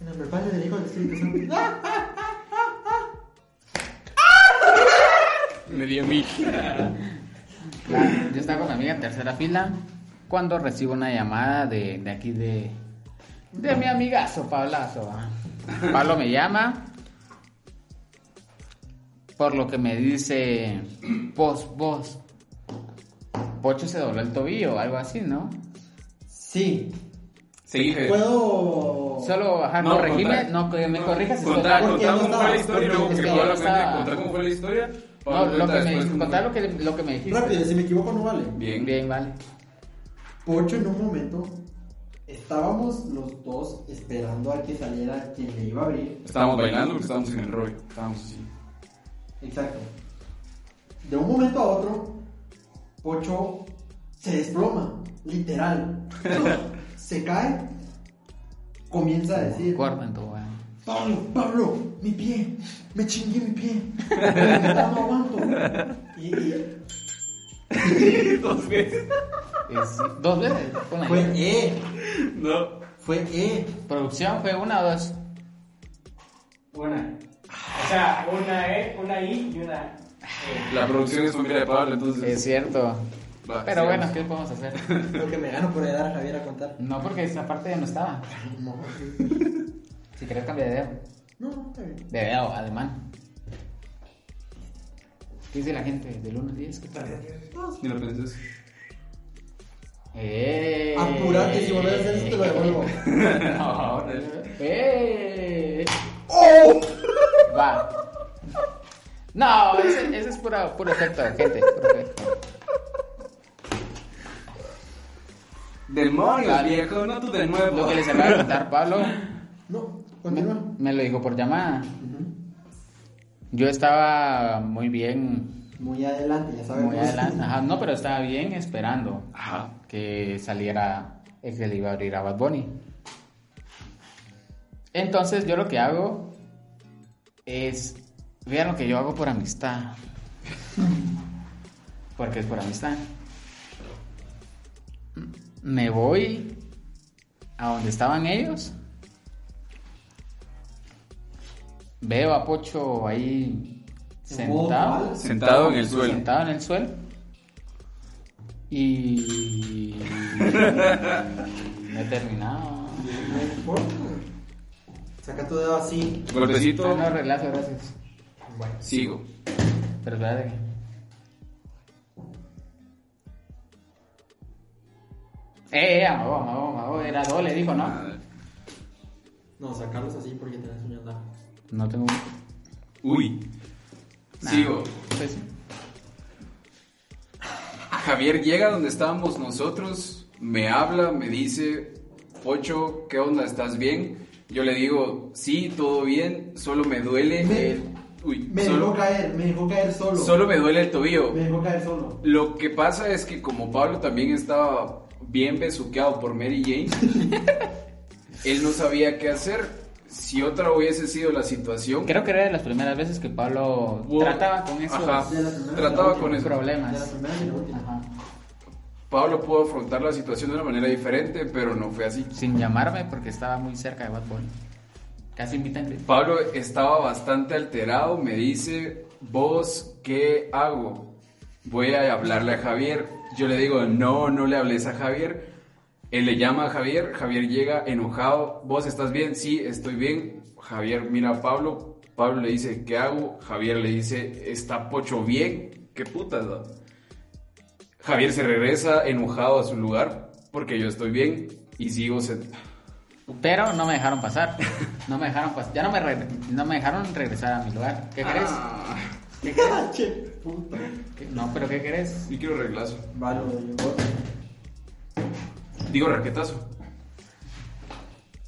En el padre del Hijo del Espíritu Santo. Me dio a mí. Yo estaba con mi amiga en tercera fila cuando recibo una llamada de, de aquí de, de mi amigazo Pablazo. Pablo me llama por lo que me dice, vos, vos, Pocho se dobló el tobillo o algo así, ¿no? Sí. Javier. ¿Puedo...? Solo, ajá, No, corregime, contar- no, me corrijas. si Contar, contar cómo fue la historia luego que es que Pablo yo cuente, estaba- contar cómo fue la historia. No, lo que me, contar lo que, lo que me dijiste. Rápido, si me equivoco no vale. Bien. Bien, vale. Pocho en un momento estábamos los dos esperando a que saliera quien le iba a abrir. Estábamos bailando porque estábamos en el rollo. Estábamos así. Exacto. De un momento a otro, Pocho se desploma, literal. se cae, comienza a decir: Cuerpo en tu weón. Pablo, Pablo, mi pie, me chingué mi pie, no aguanto. Y, y Dos veces. Es- Dos veces. Fue E, No. fue E. Producción fue una o dos. Una. O sea, una E, una I y una. La producción es familia de Pablo, entonces. Es cierto. Va, Pero bueno, ¿qué podemos hacer? Lo que me gano por ayudar a Javier a contar. No, porque esa parte ya no estaba. No, Si querés cambiar de dedo. no, está bien. De dedo, alemán. ¿Qué dice la gente? Del 1 al 10, ¿qué tal? Ni lo pensés. ¡Eh! Apurate, si volvés a hacer esto te lo devuelvo. No, ¡Eh! Va. No, ese, ese es puro, puro efecto, gente. Puro efecto. Demonios, viejo, no tú de nuevo. Lo que les acaba de contar Pablo, No, continúa. me lo dijo por llamada. Yo estaba muy bien, Muy adelante, ya sabemos. muy adelante. Ajá, no, pero estaba bien esperando Ajá. que saliera el que le iba a abrir a Bad Bunny. Entonces yo lo que hago es, vean lo que yo hago por amistad. Porque es por amistad. Me voy a donde estaban ellos. Veo a Pocho ahí sentado. Sentado en el suelo. Sentado en el suelo. Y. no he terminado. No importa. Saca tu dedo así. Golpecito. No, relajo, gracias. Bueno. Sigo. Pero espérate. Eh, eh, amago, amago, amago, era doble, dijo, ¿no? No, sacarlos así porque tenés un andar. No tengo. Uy. Nah. Sigo. Pues. Javier llega donde estábamos nosotros, me habla, me dice, Pocho, ¿qué onda? ¿Estás bien? Yo le digo, sí, todo bien, solo me duele Me- el... Uy, Me dejó solo, caer, me dejó caer solo. solo me duele el tobillo. Me dejó caer solo. Lo que pasa es que como Pablo también estaba bien besuqueado por Mary Jane, él no sabía qué hacer. Si otra hubiese sido la situación, Creo que era de las primeras veces que Pablo trataba con esos Ajá. Trataba con última. eso. problemas. Ajá. Pablo pudo afrontar la situación de una manera diferente, pero no fue así. Sin llamarme porque estaba muy cerca de Bad Bunny. Casi invitan Chris. Pablo estaba bastante alterado, me dice, vos, ¿qué hago? Voy a hablarle a Javier. Yo le digo, no, no le hables a Javier. Él le llama a Javier, Javier llega enojado, vos estás bien, sí, estoy bien. Javier mira a Pablo, Pablo le dice, ¿qué hago? Javier le dice, ¿está Pocho bien? ¿Qué putas? no?". Javier se regresa enojado a su lugar porque yo estoy bien y sigo sentado. Pero no me dejaron pasar. No me dejaron pasar. Ya no me, no me dejaron regresar a mi lugar. ¿Qué crees? Ah, ¿Qué crees? Ah, che, puta. ¿Qué- No, pero ¿qué crees? yo quiero reglazo. Vale, yo- Digo raquetazo.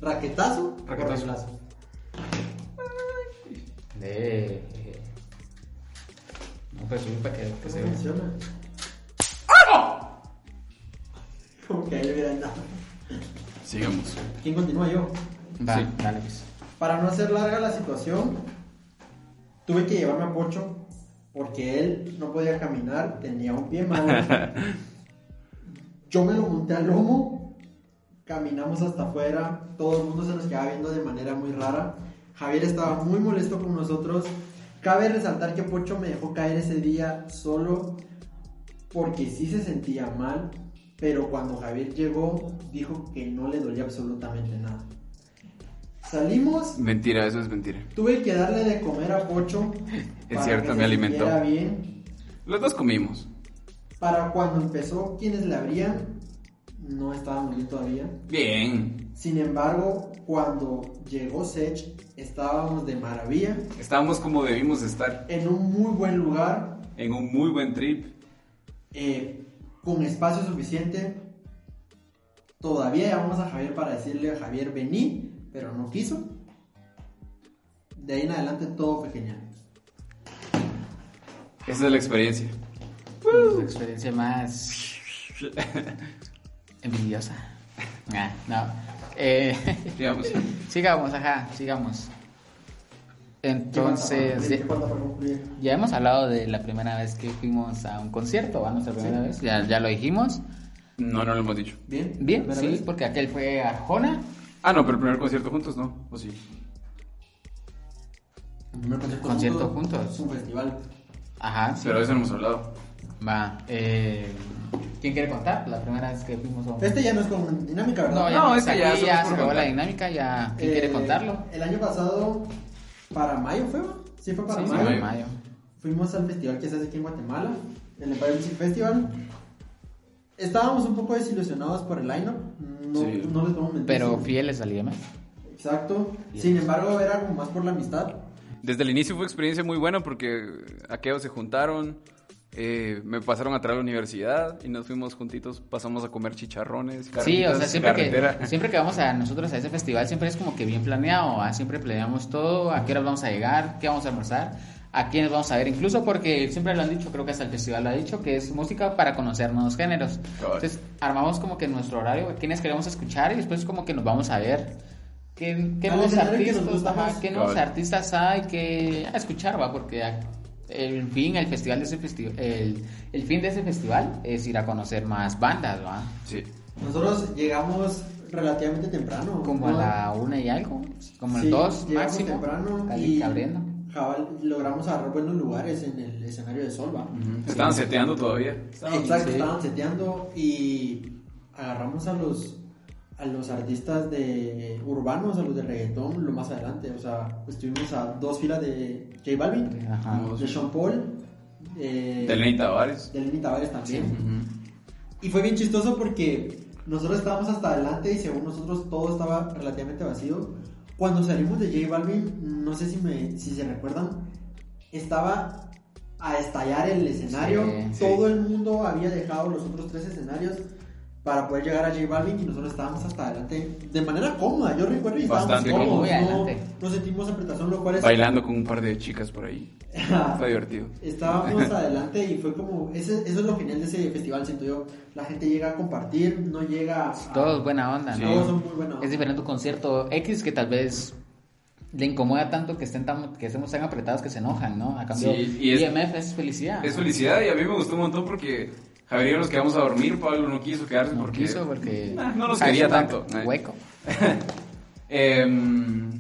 ¿Raquetazo? o Raquetazo. reglazo? De... No, pues sí, para que, que ¿Cómo se funciona? Como que ahí le hubieran dado. Sigamos. ¿Quién continúa yo? Va, Sí. dale pues. Para no hacer larga la situación, tuve que llevarme a Pocho porque él no podía caminar, tenía un pie malo. Yo me lo monté al lomo, caminamos hasta afuera, todo el mundo se nos quedaba viendo de manera muy rara. Javier estaba muy molesto con nosotros. Cabe resaltar que Pocho me dejó caer ese día solo porque sí se sentía mal, pero cuando Javier llegó dijo que no le dolía absolutamente nada. Salimos Mentira, eso es mentira. Tuve que darle de comer a Pocho. Es cierto, me alimentó. bien. Los dos comimos. Para cuando empezó, quienes le abrían, no estábamos bien todavía. Bien. Sin embargo, cuando llegó Sech, estábamos de maravilla, Estábamos como debimos estar. en un muy buen lugar, En un muy buen trip. eh, con espacio suficiente. Todavía llamamos a Javier para decirle a Javier vení, pero no quiso. De ahí en adelante todo fue genial. Esa es la experiencia. Su experiencia más envidiosa. Ah, no. Eh, Digamos. sigamos, ajá, sigamos. Entonces, ¿Qué ya, hemos hablado de la primera vez que fuimos a un concierto, ¿va? Nuestra primera vez. Ya, ya lo dijimos. No, no lo hemos dicho. Bien, Bien, ¿Primera sí, vez? porque aquel fue Arjona. Ah, no, pero el primer concierto juntos no. ¿O sí? El primer concierto, Concierto juntos. Es un festival. Ajá, sí. Pero de eso no hemos hablado. Va. Eh, ¿Quién quiere contar? La primera vez que fuimos a un... Este ya no es con dinámica, ¿verdad? No, ya No, no, este ya es se acabó la dinámica, ya... ¿Quién quiere Eh, contarlo? El año pasado, para mayo fue. Sí, fue para Sí, mayo. en mayo. Fuimos al festival que se hace aquí en Guatemala, el Empire Music Festival. Estábamos un poco desilusionados por el lineup, no, Sí. no les podemos mentir. Pero fieles al IMF. Exacto. Sin embargo, era como más por la amistad. Desde el inicio fue experiencia muy buena porque aquellos se juntaron, eh, me pasaron a traer a la universidad y nos fuimos juntitos, pasamos a comer chicharrones, Sí, o sea, siempre que, siempre que vamos a nosotros a ese festival, siempre es como que bien planeado, ¿ah? siempre planeamos todo, a qué hora vamos a llegar, qué vamos a almorzar, a quiénes vamos a ver, incluso porque siempre lo han dicho, creo que hasta el festival lo ha dicho, que es música para conocer nuevos géneros. Entonces, armamos como que nuestro horario, a quiénes queremos escuchar y después como que nos vamos a ver. ¿Qué, qué nuevos que artistas, gusta ajá, qué nuevos artistas hay que a escuchar, va? Porque el fin, el festival de ese festival, el, el fin de ese festival es ir a conocer más bandas, ¿va? Sí. Nosotros llegamos relativamente temprano. Como ¿no? a la una y algo, como Sí, el dos máximo. temprano y abriendo. cabal, logramos agarrar buenos lugares en el escenario de Solva. Estaban seteando todavía. Exacto, sí. estaban seteando y agarramos a los a los artistas de urbanos, a los de reggaetón, lo más adelante. O sea, estuvimos a dos filas de J Balvin, Ajá. de Sean Paul, eh, De Lenny Tavares. de Lenny Tavares también. Ujú. Y fue bien chistoso porque nosotros estábamos hasta adelante y según nosotros todo estaba relativamente vacío. Cuando salimos de J Balvin, no sé si, me, si se recuerdan, estaba a estallar el escenario. Sí, todo el mundo había dejado los otros tres escenarios para poder llegar a J Balvin y nosotros estábamos hasta adelante de manera cómoda. Yo recuerdo y estábamos Bastante cómodos. cómodo. No, sentimos apretación, lo cual es... Bailando con un par de chicas por ahí. Fue divertido. Estábamos adelante y fue como, ese, eso es lo genial de ese festival, siento yo. La gente llega a compartir, no llega a... Todos buena onda, Sí. ¿no? Todos son muy buena onda. Es diferente un concierto X que tal vez le incomoda tanto que estén tan, que estemos tan apretados que se enojan, ¿no? A cambio, Sí, y es- IMF es felicidad. Es felicidad y a mí me gustó un montón porque Javier y yo nos quedamos a dormir, Pablo no quiso quedarse No porque... quiso porque... Ah, no nos quería tanto. Hueco. Em,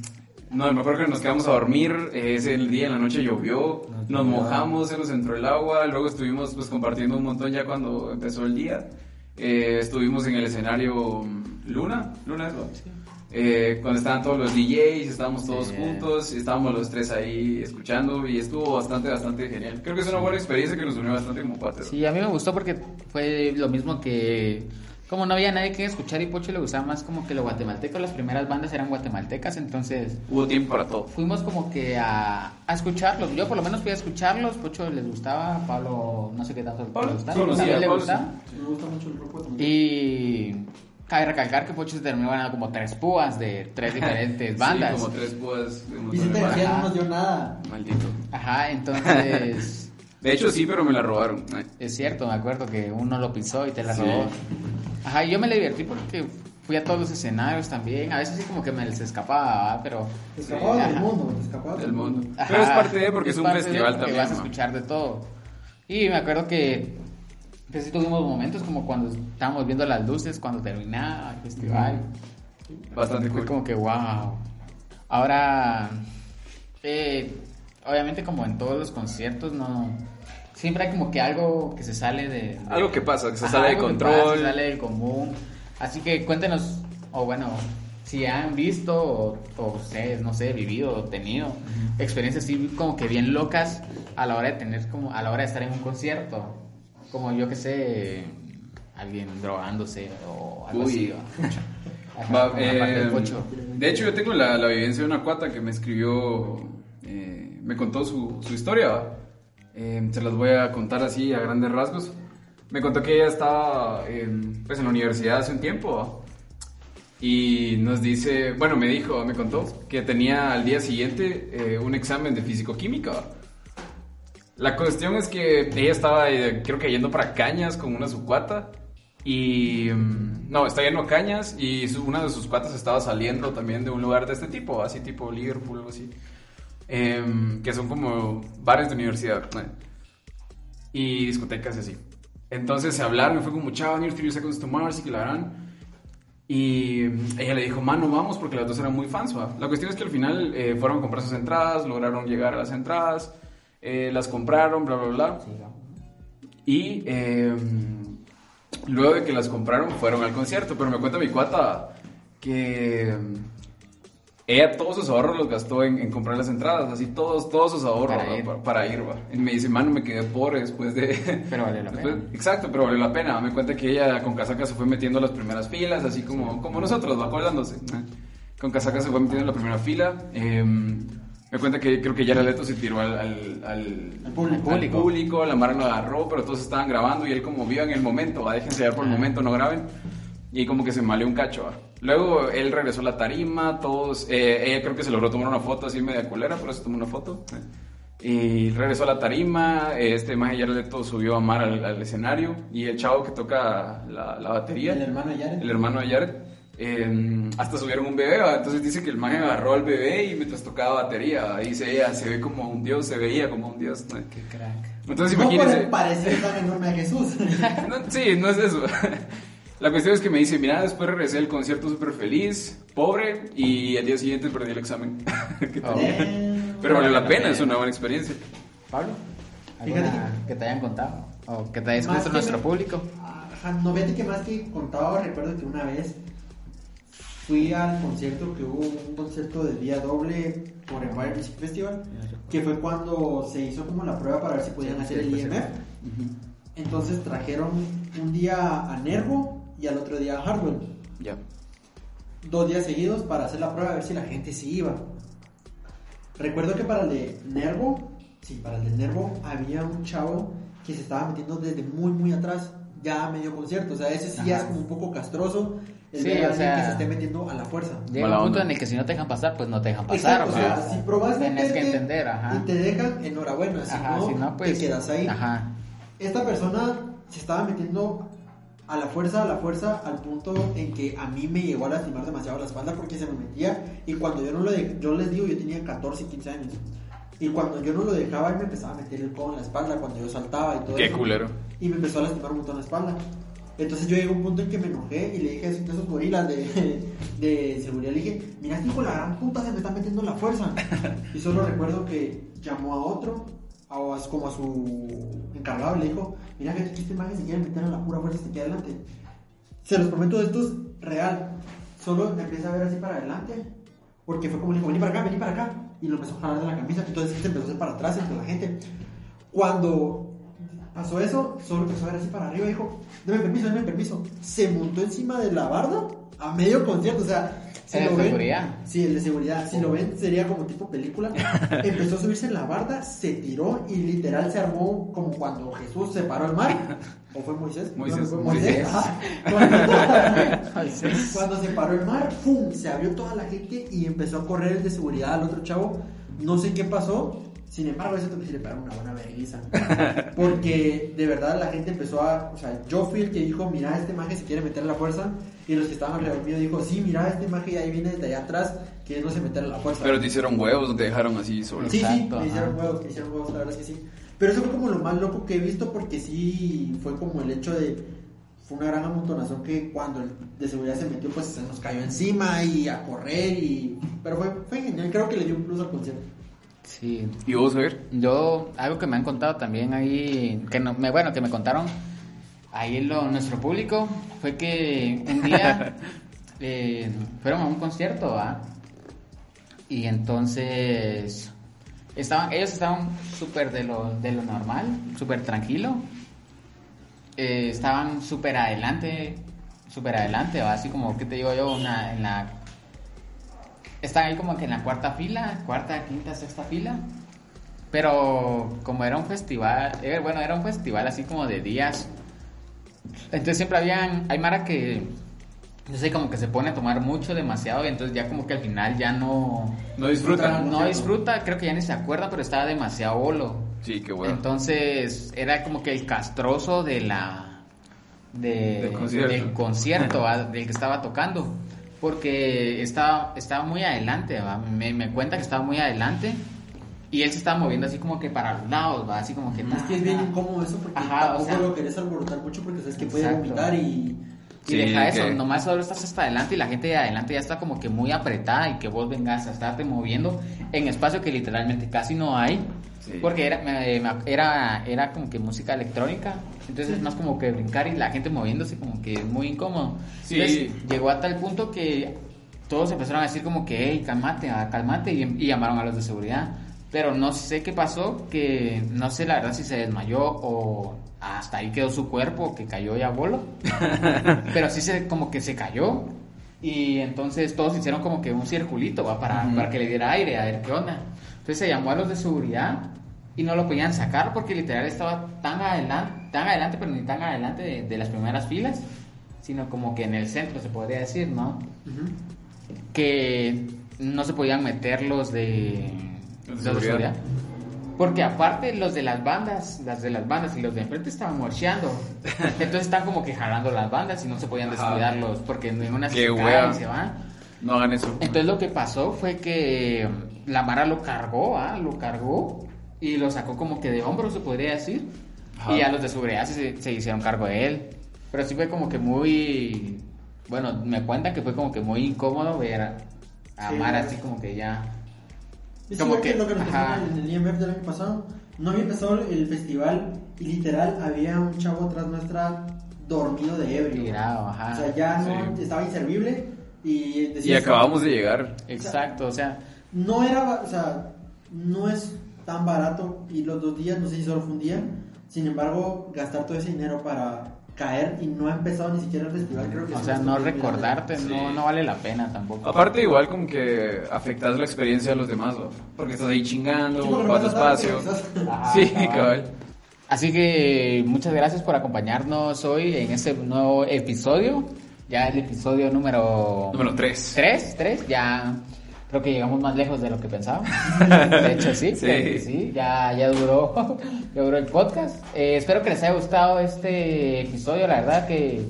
no, me acuerdo que nos quedamos a dormir, ese día en la noche llovió, Nos mojamos, se nos entró el agua, luego estuvimos pues compartiendo un montón ya cuando empezó el día. Eh, estuvimos en el escenario mm, Luna, Luna es lo eh, cuando estaban todos los DJs, estábamos todos Sí. juntos, y estábamos los tres ahí escuchando y estuvo bastante, bastante genial. Creo que es una buena experiencia que nos unió bastante como cuates. Sí, a mí me gustó porque fue lo mismo que... Como no había nadie que escuchar y Pocho le gustaba más como que lo guatemalteco, las primeras bandas eran guatemaltecas, entonces Hubo tiempo para todo. fuimos como que a, a escucharlos. Yo por lo menos fui a escucharlos, Pocho les gustaba, Pablo no sé qué tanto Pablo le gustaba, conocía, también le Pablo gustaba. Me gusta mucho el grupo también. Y cabe recalcar que Pocho se terminó ganando como tres púas de tres diferentes bandas. Sí, como tres púas. de García Ajá. no nos dio nada. Maldito. Ajá, entonces De hecho, sí, pero me la robaron. Ay. es cierto, me acuerdo que uno lo pisó y te la Sí. robó. Ajá, y yo me la divertí porque fui a todos los escenarios también. A veces sí como que me les escapaba, pero... Te escapaba del mundo, te escapaba Del mundo. Ajá, Pero es parte de, porque es, un de festival también. vas a escuchar de todo. Y me acuerdo que pues, sí tuvimos momentos como cuando estábamos viendo las luces, cuando terminaba el festival. Bastante Fue cool. como que wow. Ahora, eh, obviamente como en todos los conciertos, no... Siempre hay como que algo que se sale de... de- Algo que pasa, que se Ajá, sale de control. pasa, se sale del común. Así que cuéntenos, o bueno, si han visto o, o ustedes, no sé, vivido o tenido experiencias así como que bien locas a la hora de tener como, a la hora de estar en un concierto. Como yo que sé, alguien drogándose o algo Uy. así. Ajá, eh, de hecho, yo tengo la, la vivencia de una cuata que me escribió, eh, me contó su, su historia. Eh, se las voy a contar así a grandes rasgos. Me contó que ella estaba en, pues, en la universidad hace un tiempo. ¿va? Y nos dice, bueno, me dijo, me contó que tenía al día siguiente eh, un examen de fisicoquímica. La cuestión es que ella estaba, eh, creo que yendo para Cañas con una su cuata. Y. mm, No, está yendo a Cañas y una de sus cuatas estaba saliendo también de un lugar de este tipo, así tipo Liverpool, algo así. Em, que son como bares de universidad. Y discotecas y así. Entonces se hablaron, me fue como, chao, Near 30 Seconds to Mars y que la harán. Y mm, ella le dijo, mano, vamos, porque las dos eran muy fans. ¿va? La cuestión es que al final eh, fueron a comprar sus entradas, lograron llegar a las entradas. Eh, las compraron, bla, bla, bla. Y eh, luego de que las compraron, fueron al concierto. Pero me cuenta mi cuata que ella todos sus ahorros los gastó en, en comprar las entradas, así todos, todos sus ahorros Para ¿va? ir. Pa- para ir, va. Y me dice, mano, me quedé pobre después de... Pero valió la después- pena. Exacto, pero valió la pena. Me cuenta que ella con casaca se fue metiendo las primeras filas, así como, como nosotros, va acordándose. Con casaca se fue metiendo en la primera fila. Eh, me cuenta que creo que Jared Leto se tiró al, al, al, Al público. la Mara lo agarró, pero todos estaban grabando y él como vio en el momento, va, déjense llevar por el momento, no graben. Y como que se maleó un cacho, va. Luego él regresó a la tarima, todos, eh, ella creo que se logró tomar una foto así media culera, pero se tomó una foto. Y regresó a la tarima, este más Jared Leto subió a Mar al, al escenario y el chavo que toca la, la batería, El hermano de Jared. el hermano de Jared, eh, hasta subieron un bebé, ¿va? entonces dice que el man agarró al bebé y mientras tocaba batería, ¿va? dice ella, se ve como un dios, se veía como un dios. ¿no? Qué crack. Entonces No imagínense. parecido tan enorme a Jesús. No, sí, no es eso. La cuestión es que me dice, mira, después regresé del concierto súper feliz, pobre, y al día siguiente perdí el examen. que Oh. Pero valió la pena, es una buena experiencia. Pablo, Fíjate ¿alguna que te hayan contado? ¿O que te haya Más escrito que nuestro me- público? Ajá, no, fíjate que más que contaba, recuerdo que una vez fui al concierto, que hubo un concierto de día doble por Empire Music Festival, que fue cuando se hizo como la prueba para ver si podían hacer el IMF. Entonces trajeron un día a Nervo y al otro día a Hardwell. Ya. Dos días seguidos para hacer la prueba a ver si la gente sí iba. Recuerdo que para el de Nervo, sí, para el de Nervo había un chavo que se estaba metiendo desde muy, muy atrás, ya a medio concierto. O sea, ese sí ya es Ajá. como un poco castroso. El Sí, a o alguien sea, que se esté metiendo a la fuerza. Llega un punto onda. en el que si no te dejan pasar, pues no te dejan pasar. Exacto, o sea, si probas Tienes que entender, ajá. y te dejan, enhorabuena. Si, Ajá, no, si no, pues. te quedas ahí. Ajá. Esta persona se estaba metiendo a la fuerza, a la fuerza, al punto en que a mí me llegó a lastimar demasiado la espalda porque se me metía. Y cuando yo no lo dejé, yo les digo, yo tenía 14, 15 años. Y cuando yo no lo dejaba, él me empezaba a meter el codo en la espalda cuando yo saltaba y todo Qué eso. culero. Y me empezó a lastimar un montón la espalda. Entonces yo llegué a un punto en que me enojé y le dije a esos- gorilas de, de seguridad, le dije, mira, este hijo la gran puta se me está metiendo la fuerza. Y solo recuerdo que llamó a otro, a, como a su encargado, le dijo, mira que este imagen se quiere meter a la pura fuerza hasta aquí adelante. Se los prometo, esto es real. Solo empieza a ver así para adelante. Porque fue como le dijo, vení para acá, vení para acá. Y lo empezó a jalar de la camisa. Entonces se empezó a hacer para atrás entre la gente. Cuando pasó eso, solo empezó a ver así para arriba dijo, deme permiso, deme permiso. Se montó encima de la barda a medio concierto. O sea, si ¿El lo de ven. seguridad? Sí, el de seguridad. Si lo ven, sería como tipo película. Empezó a subirse en la barda, se tiró y literal se armó como cuando Jesús se paró al mar. ¿O fue Moisés? Moisés, No, fue Moisés. Cuando- Moisés. cuando se paró el mar, ¡pum! Se abrió toda la gente y empezó a correr el de seguridad al otro chavo. No sé qué pasó. Sin embargo, eso que sí le pegaron una buena vergüenza. Porque de verdad la gente empezó a. O sea, yo fui el que dijo: Mira, este maje se quiere meter a la fuerza. Y los que estaban alrededor mío dijo: Sí, mira, este maje ahí viene desde allá atrás, queriéndose meter a la fuerza. Pero te hicieron huevos, no te dejaron así solo. Sí, sí, Exacto, me hicieron huevos, me hicieron huevos, la verdad es que sí. Pero eso fue como lo más loco que he visto porque sí fue como el hecho de... Fue una gran amontonación que cuando el de seguridad se metió pues se nos cayó encima y a correr y... Pero fue, fue genial, creo que le dio un plus al concierto. Sí. ¿Y vos, a ver? Yo, algo que me han contado también ahí, que no, me, bueno, que me contaron ahí en lo, nuestro público, fue que un día eh, fueron a un concierto, ¿va? Y entonces estaban, ellos estaban súper de lo, de lo normal, súper tranquilo. Eh, estaban súper adelante, súper adelante, ¿va? Así como, ¿qué te digo yo? Una, en la están ahí como que en la cuarta fila, cuarta, quinta, sexta fila. Pero como era un festival, eh, bueno, era un festival así como de días. Entonces siempre habían, hay Mara que, no sé, como que se pone a tomar mucho, demasiado, y entonces ya como que al final ya no, No disfrutan. no disfruta, creo que ya ni se acuerda, pero estaba demasiado bolo. Sí, qué huevo. Entonces era como que el castroso de la de- Del concierto. del concierto del que estaba tocando porque estaba estaba muy adelante. Me, me cuenta que estaba muy adelante y él se estaba moviendo así como que para los lados ¿va? así como que Es que es bien incómodo eso porque Ajá, o tampoco sea- lo querés alborotar mucho porque sabes que puede vomitar y Y Sí, deja eso, que- nomás solo estás hasta adelante y la gente de adelante ya está como que muy apretada y que vos vengas a estarte moviendo en espacio que literalmente casi no hay. Sí. Porque era, me- era, era como que música electrónica, entonces es más como que brincar y la gente moviéndose como que es muy incómodo. Sí. Entonces llegó a tal punto que todos empezaron a decir como que, hey, cálmate, ah, cálmate y, y llamaron a los de seguridad. Pero no sé qué pasó, que no sé la verdad si se desmayó o hasta ahí quedó su cuerpo, que cayó ya bolo. Pero sí se, como que se cayó. Y entonces todos hicieron como que un circulito ¿va? Para, para que le diera aire, a ver qué onda. Entonces se llamó a los de seguridad y no lo podían sacar porque literal estaba tan adelante, tan adelante, pero ni tan adelante de, de las primeras filas, sino como que en el centro se podría decir, ¿no? Que no se podían meter los de, Los de seguridad. Porque aparte los de las bandas, las de las bandas y los de enfrente estaban morcheando. Entonces están como que jalando las bandas y no se podían descuidarlos porque en una se y se van. No hagan eso. Entonces lo que pasó fue que la Mara lo cargó, ¿ah? lo cargó y lo sacó como que de hombros, se podría decir. Ajá. Y ya los de seguridad se, se hicieron cargo de él. Pero sí fue como que muy... Bueno, me cuentan que fue como que muy incómodo ver a, a Sí, Mara así como que ya... Es Como que, que- lo que nos pasó en el IMF del año pasado. No había empezado el festival y literal había un chavo atrás nuestra dormido de ebrio. Tirado, ajá. O sea, ya no Sí. estaba inservible y Y acabamos de llegar. Exacto, o sea... No era, ba- o sea, no es tan barato y los dos días, no sé si solo fue un día. Sin embargo, gastar todo ese dinero para caer y no ha empezado ni siquiera el festival, creo que O sea, no recordarte, Sí. no, no vale la pena tampoco. Aparte, igual como que afectas la experiencia de los demás, ¿no? Porque estás ahí chingando, Sí, vas despacio. Ajá, Sí, cabal. cabal. Así que muchas gracias por acompañarnos hoy en este nuevo episodio. Ya el episodio número... Número 3. ¿Tres? ¿Tres? Ya creo que llegamos más lejos de lo que pensábamos. De hecho, sí, Sí. creo que sí. Ya, ya duró, ya duró el podcast. Eh, espero que les haya gustado este episodio. La verdad que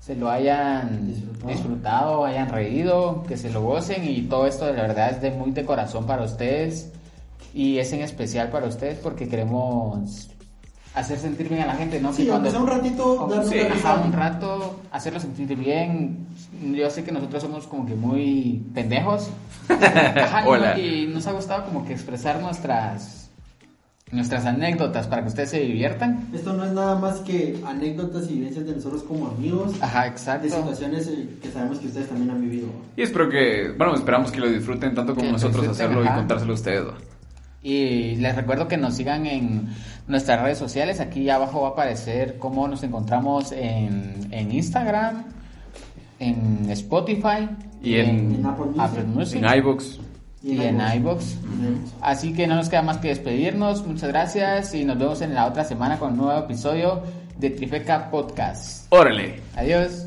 se lo hayan Disfrutado. disfrutado, hayan reído, que se lo gocen y todo esto de la verdad es de muy de corazón para ustedes y es en especial para ustedes porque queremos hacer sentir bien a la gente, ¿no? Sí, aunque sea un ratito, darle Sí, Ajá, un rato, hacerlo sentir bien. Yo sé que nosotros somos como que muy pendejos. Ajá, y- Hola. Y nos ha gustado como que expresar nuestras nuestras anécdotas para que ustedes se diviertan. Esto no es nada más que anécdotas y vivencias de nosotros como amigos. Ajá, De exacto. situaciones eh, que sabemos que ustedes también han vivido. Y espero que, bueno, esperamos que lo disfruten tanto como Que nosotros hacerlo y contárselo a ustedes. ¿no? Y les recuerdo que nos sigan en nuestras redes sociales. Aquí abajo va a aparecer cómo nos encontramos en, en Instagram, en Spotify Y en- En Apple Music. Music En iVoox. y en iVoox. Así que no nos queda más que despedirnos. Muchas gracias y nos vemos en la otra semana con un nuevo episodio de Trifeca Podcast. Órale. Adiós.